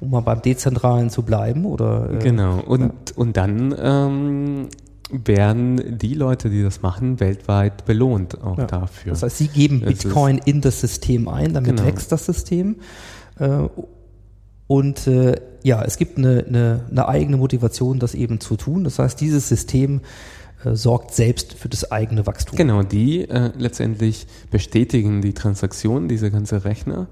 um mal beim Dezentralen zu bleiben. Oder, äh, Genau. Und, und dann ähm, werden die Leute, die das machen, weltweit belohnt auch Ja. dafür. Das heißt, sie geben Bitcoin in das System ein, damit Genau. wächst das System. Äh, Und äh, ja, es gibt eine, eine, eine eigene Motivation, das eben zu tun. Das heißt, dieses System äh, sorgt selbst für das eigene Wachstum. Genau, die äh, letztendlich bestätigen die Transaktion, diese ganze Rechner,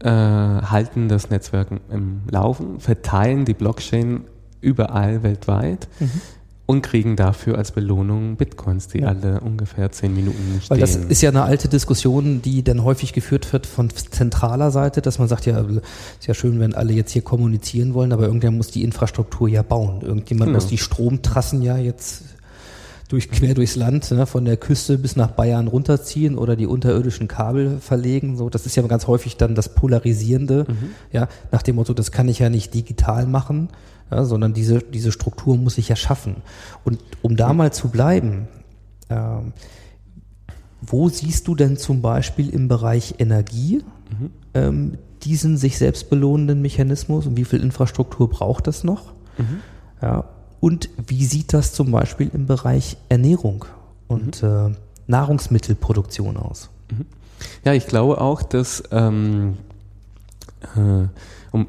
äh, halten das Netzwerk im Laufen, verteilen die Blockchain überall weltweit und kriegen dafür als Belohnung Bitcoins, die Ja. alle ungefähr zehn Minuten stehen. Weil das ist ja eine alte Diskussion, die dann häufig geführt wird von zentraler Seite, dass man sagt, ja, ist ja schön, wenn alle jetzt hier kommunizieren wollen, aber irgendjemand muss die Infrastruktur ja bauen. Irgendjemand Genau. muss die Stromtrassen ja jetzt durch, quer durchs Land, ne, von der Küste bis nach Bayern runterziehen oder die unterirdischen Kabel verlegen. So, das ist ja ganz häufig dann das Polarisierende, ja, nach dem Motto, das kann ich ja nicht digital machen, ja, sondern diese, diese Struktur muss ich ja schaffen. Und um da mal zu bleiben, ähm, wo siehst du denn zum Beispiel im Bereich Energie ähm, diesen sich selbst belohnenden Mechanismus und wie viel Infrastruktur braucht das noch? Ja, und wie sieht das zum Beispiel im Bereich Ernährung und äh, Nahrungsmittelproduktion aus? Ja, ich glaube auch, dass ähm, äh, um,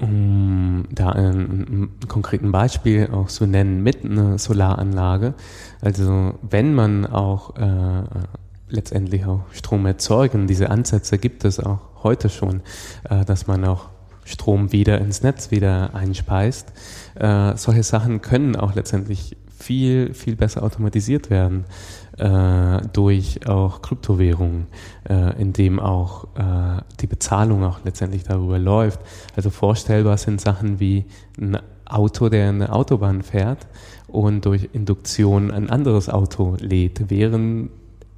um da einen, einen konkreten Beispiel auch zu nennen mit einer Solaranlage, also wenn man auch äh, letztendlich auch Strom erzeugen, diese Ansätze gibt es auch heute schon, äh, dass man auch Strom wieder ins Netz wieder einspeist. Äh, solche Sachen können auch letztendlich viel, viel besser automatisiert werden äh, durch auch Kryptowährungen, äh, in dem auch äh, die Bezahlung auch letztendlich darüber läuft. Also vorstellbar sind Sachen wie ein Auto, der eine Autobahn fährt und durch Induktion ein anderes Auto lädt, während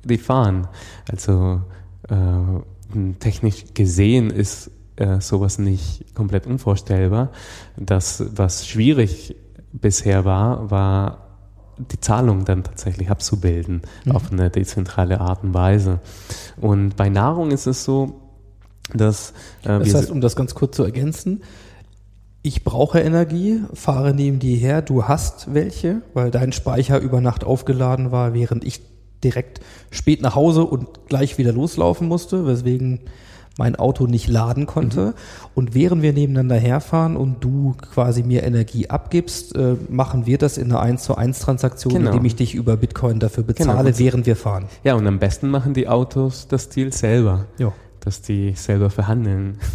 die fahren. Also äh, technisch gesehen ist äh, sowas nicht komplett unvorstellbar. Das, was schwierig bisher war, war die Zahlung dann tatsächlich abzubilden Mhm. auf eine dezentrale Art und Weise. Und bei Nahrung ist es so, dass äh, Das heißt, um das ganz kurz zu ergänzen, ich brauche Energie, fahre neben dir her, du hast welche, weil dein Speicher über Nacht aufgeladen war, während ich direkt spät nach Hause und gleich wieder loslaufen musste, weswegen mein Auto nicht laden konnte. Und während wir nebeneinander herfahren und du quasi mir Energie abgibst, äh, machen wir das in einer 1 zu 1 Transaktion, Genau. indem ich dich über Bitcoin dafür bezahle, Genau. während wir fahren. ja, und am besten machen die Autos das Deal selber, Ja. dass die selber verhandeln.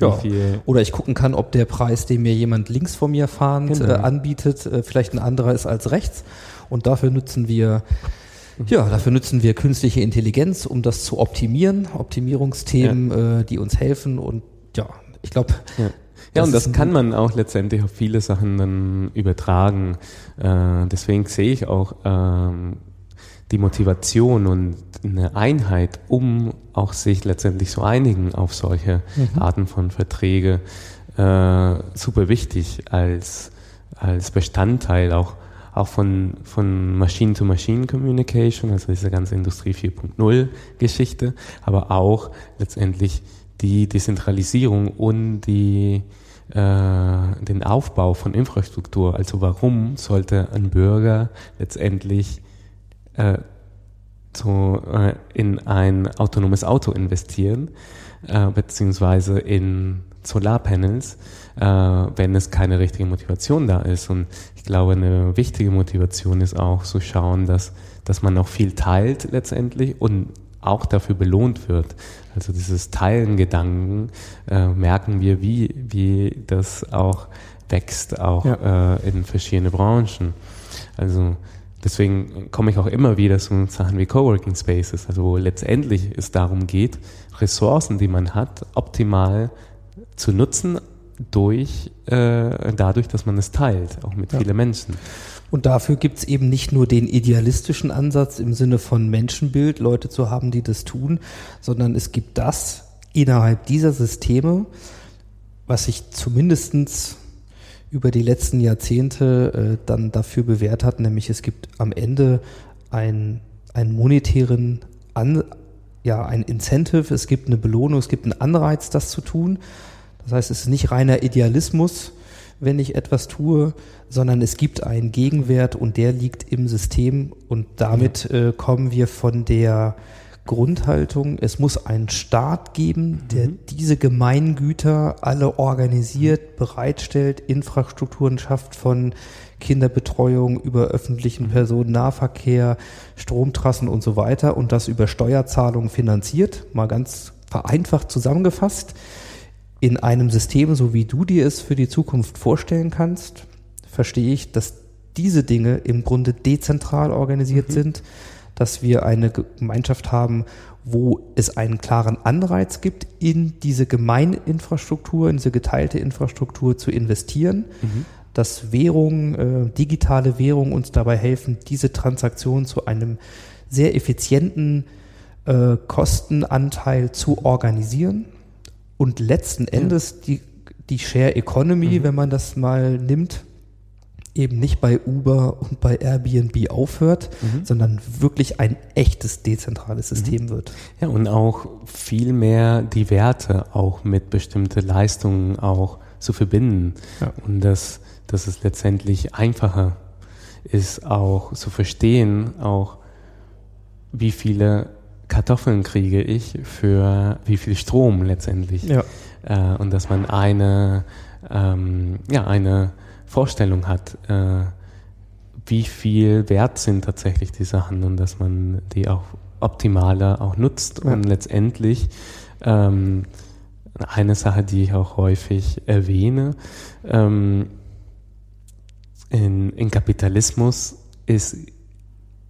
Ja. Oder ich gucken kann, ob der Preis, den mir jemand links von mir fahrend Genau. äh, anbietet, äh, vielleicht ein anderer ist als rechts. Und dafür nutzen wir, ja, dafür nutzen wir künstliche Intelligenz, um das zu optimieren. Optimierungsthemen, äh, die uns helfen. Und ja, ich glaube, Ja, ja Das und das kann man auch letztendlich auf viele Sachen dann übertragen. Äh, deswegen sehe ich auch ähm, die Motivation und eine Einheit, um auch sich letztendlich zu einigen auf solche Arten von Verträge, äh, super wichtig als, als Bestandteil auch auch von, von Machine-to-Machine-Communication, also diese ganze Industrie 4.0 Geschichte, aber auch letztendlich die Dezentralisierung und die, äh, den Aufbau von Infrastruktur. Also warum sollte ein Bürger letztendlich äh, so, äh, in ein autonomes Auto investieren, äh, beziehungsweise in Solarpanels, äh, wenn es keine richtige Motivation da ist. Und ich glaube, eine wichtige Motivation ist auch zu schauen, dass, dass man auch viel teilt letztendlich und auch dafür belohnt wird. Also dieses Teilen-Gedanken äh, merken wir, wie, wie das auch wächst, auch äh, in verschiedene Branchen. Also deswegen komme ich auch immer wieder zu Sachen wie Coworking Spaces, also wo letztendlich es darum geht, Ressourcen, die man hat, optimal zu nutzen durch äh, dadurch, dass man es teilt, auch mit Ja. vielen Menschen. Und dafür gibt's eben nicht nur den idealistischen Ansatz im Sinne von Menschenbild, Leute zu haben, die das tun, sondern es gibt das innerhalb dieser Systeme, was sich zumindestens über die letzten Jahrzehnte äh, dann dafür bewährt hat, nämlich es gibt am Ende ein, einen monetären An, ja, ein Incentive, es gibt eine Belohnung, es gibt einen Anreiz, das zu tun. Das heißt, es ist nicht reiner Idealismus, wenn ich etwas tue, sondern es gibt einen Gegenwert und der liegt im System. Und damit äh, kommen wir von der Grundhaltung, es muss einen Staat geben, der diese Gemeingüter alle organisiert, bereitstellt, Infrastrukturen schafft von Kinderbetreuung über öffentlichen Personennahverkehr, Stromtrassen und so weiter und das über Steuerzahlungen finanziert, mal ganz vereinfacht zusammengefasst in einem System, so wie du dir es für die Zukunft vorstellen kannst, verstehe ich, dass diese Dinge im Grunde dezentral organisiert sind, dass wir eine Gemeinschaft haben, wo es einen klaren Anreiz gibt, in diese Gemeininfrastruktur, in diese geteilte Infrastruktur zu investieren, dass Währungen, äh, digitale Währungen uns dabei helfen, diese Transaktion zu einem sehr effizienten äh, Kostenanteil zu organisieren und letzten Endes die, die Share Economy, wenn man das mal nimmt, eben nicht bei Uber und bei Airbnb aufhört, sondern wirklich ein echtes dezentrales System wird. Ja, und auch viel mehr die Werte auch mit bestimmten Leistungen auch zu verbinden. Ja. Und das, dass es letztendlich einfacher ist, auch zu verstehen, auch wie viele Kartoffeln kriege ich für wie viel Strom letztendlich. Ja. Äh, und dass man eine, ähm, ja, eine Vorstellung hat, äh, wie viel wert sind tatsächlich die Sachen und dass man die auch optimaler auch nutzt Ja. und letztendlich ähm, eine Sache, die ich auch häufig erwähne, ähm, in, in Kapitalismus ist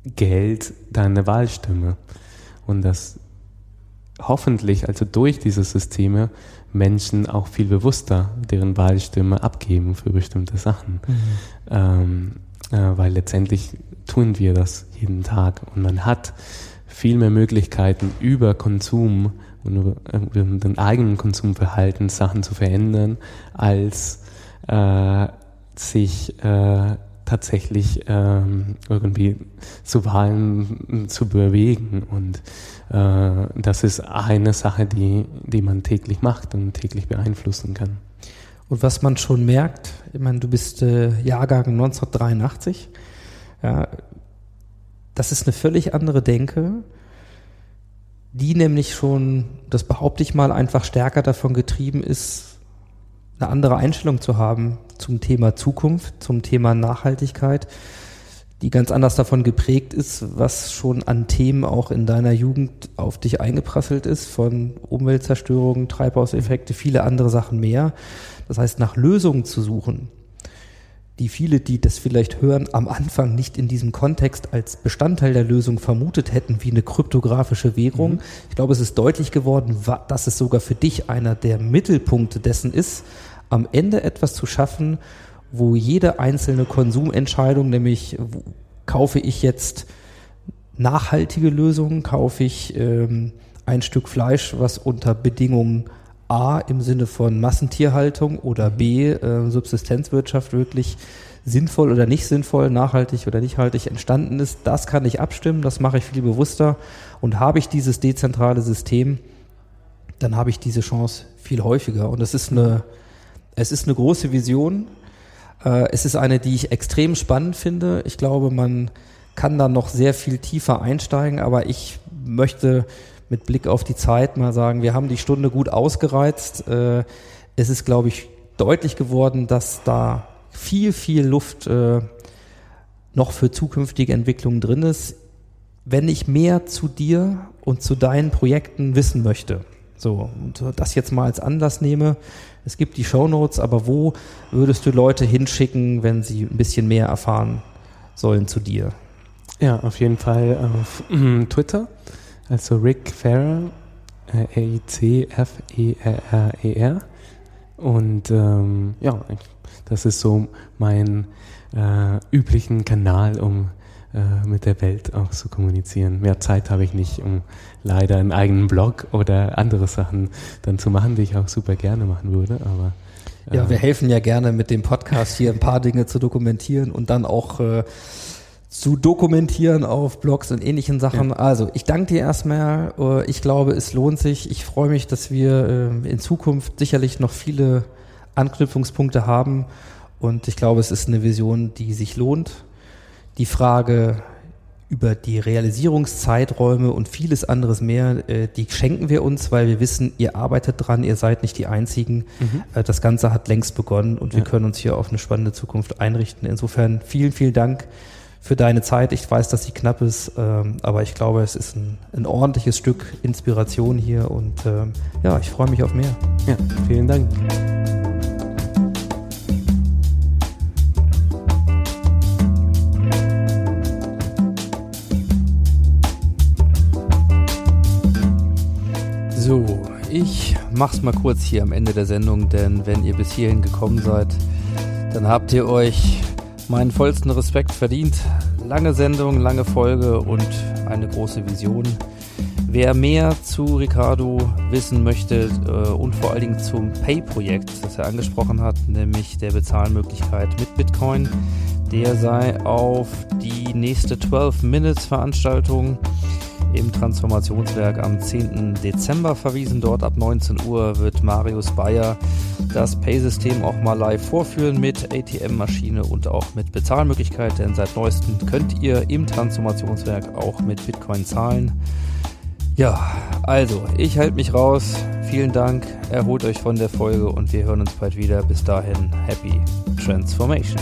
Geld deine Wahlstimme. Und dass hoffentlich, also durch diese Systeme, Menschen auch viel bewusster deren Wahlstimme abgeben für bestimmte Sachen. Ähm, äh, weil letztendlich tun wir das jeden Tag und man hat viel mehr Möglichkeiten über Konsum und über, über den eigenen Konsumverhalten Sachen zu verändern, als äh, sich äh, tatsächlich ähm, irgendwie zu Wahlen zu bewegen. Und äh, das ist eine Sache, die, die man täglich macht und täglich beeinflussen kann. Und was man schon merkt, ich meine, du bist äh, Jahrgang 1983, ja, das ist eine völlig andere Denke, die nämlich schon, das behaupte ich mal, einfach stärker davon getrieben ist, eine andere Einstellung zu haben zum Thema Zukunft, zum Thema Nachhaltigkeit, die ganz anders davon geprägt ist, was schon an Themen auch in deiner Jugend auf dich eingeprasselt ist, von Umweltzerstörung, Treibhauseffekte, viele andere Sachen mehr. Das heißt, nach Lösungen zu suchen, die viele, die das vielleicht hören, am Anfang nicht in diesem Kontext als Bestandteil der Lösung vermutet hätten, wie eine kryptografische Währung. Ich glaube, es ist deutlich geworden, dass es sogar für dich einer der Mittelpunkte dessen ist, am Ende etwas zu schaffen, wo jede einzelne Konsumentscheidung, nämlich kaufe ich jetzt nachhaltige Lösungen, kaufe ich ähm, ein Stück Fleisch, was unter Bedingungen A im Sinne von Massentierhaltung oder B äh, Subsistenzwirtschaft wirklich sinnvoll oder nicht sinnvoll, nachhaltig oder nicht haltig entstanden ist, das kann ich abstimmen, das mache ich viel bewusster. Und habe ich dieses dezentrale System, dann habe ich diese Chance viel häufiger. Und es ist eine, es ist eine große Vision, äh, es ist eine, die ich extrem spannend finde. Ich glaube, man kann da noch sehr viel tiefer einsteigen, aber ich möchte mit Blick auf die Zeit mal sagen, wir haben die Stunde gut ausgereizt. Äh, es ist, glaube ich, deutlich geworden, dass da viel, viel Luft äh, noch für zukünftige Entwicklungen drin ist. Wenn ich mehr zu dir und zu deinen Projekten wissen möchte, so, und das jetzt mal als Anlass nehme, es gibt die Shownotes, aber wo würdest du Leute hinschicken, wenn sie ein bisschen mehr erfahren sollen zu dir? Ja, auf jeden Fall auf mm, Twitter, also Rick Ferrer, äh, R-I-C-F-E-R-R-E-R. Und ähm, ja, das ist so mein äh, üblichen Kanal, um äh, mit der Welt auch zu kommunizieren. Mehr Zeit habe ich nicht, um leider einen eigenen Blog oder andere Sachen dann zu machen, die ich auch super gerne machen würde. Aber Ja, äh, wir helfen ja gerne mit dem Podcast hier ein paar Dinge zu dokumentieren und dann auch äh, zu dokumentieren auf Blogs und ähnlichen Sachen. Also, ich danke dir erstmal. Äh, ich glaube, es lohnt sich. Ich freue mich, dass wir äh, in Zukunft sicherlich noch viele Anknüpfungspunkte haben. Und ich glaube, es ist eine Vision, die sich lohnt. Die Frage über die Realisierungszeiträume und vieles anderes mehr, äh, die schenken wir uns, weil wir wissen, ihr arbeitet dran, ihr seid nicht die Einzigen. Äh, das Ganze hat längst begonnen und wir Ja. können uns hier auf eine spannende Zukunft einrichten. Insofern vielen, vielen Dank für deine Zeit. Ich weiß, dass sie knapp ist, ähm, aber ich glaube, es ist ein, ein ordentliches Stück Inspiration hier und ähm, ja, ich freue mich auf mehr. ja, vielen Dank. So, ich mach's mal kurz hier am Ende der Sendung, denn wenn ihr bis hierhin gekommen seid, dann habt ihr euch meinen vollsten Respekt verdient. Lange Sendung, lange Folge und eine große Vision. Wer mehr zu Ricardo wissen möchte äh, und vor allen Dingen zum Pay-Projekt, das er angesprochen hat, nämlich der Bezahlmöglichkeit mit Bitcoin, der sei auf die nächste 12 Minutes Veranstaltung im Transformationswerk am 10. Dezember verwiesen. Dort ab 19 Uhr wird Marius Bayer das Pay-System auch mal live vorführen mit ATM-Maschine und auch mit Bezahlmöglichkeit, denn seit neuestem könnt ihr im Transformationswerk auch mit Bitcoin zahlen. Ja, also, ich halte mich raus. Vielen Dank, erholt euch von der Folge und wir hören uns bald wieder. Bis dahin, happy transformation.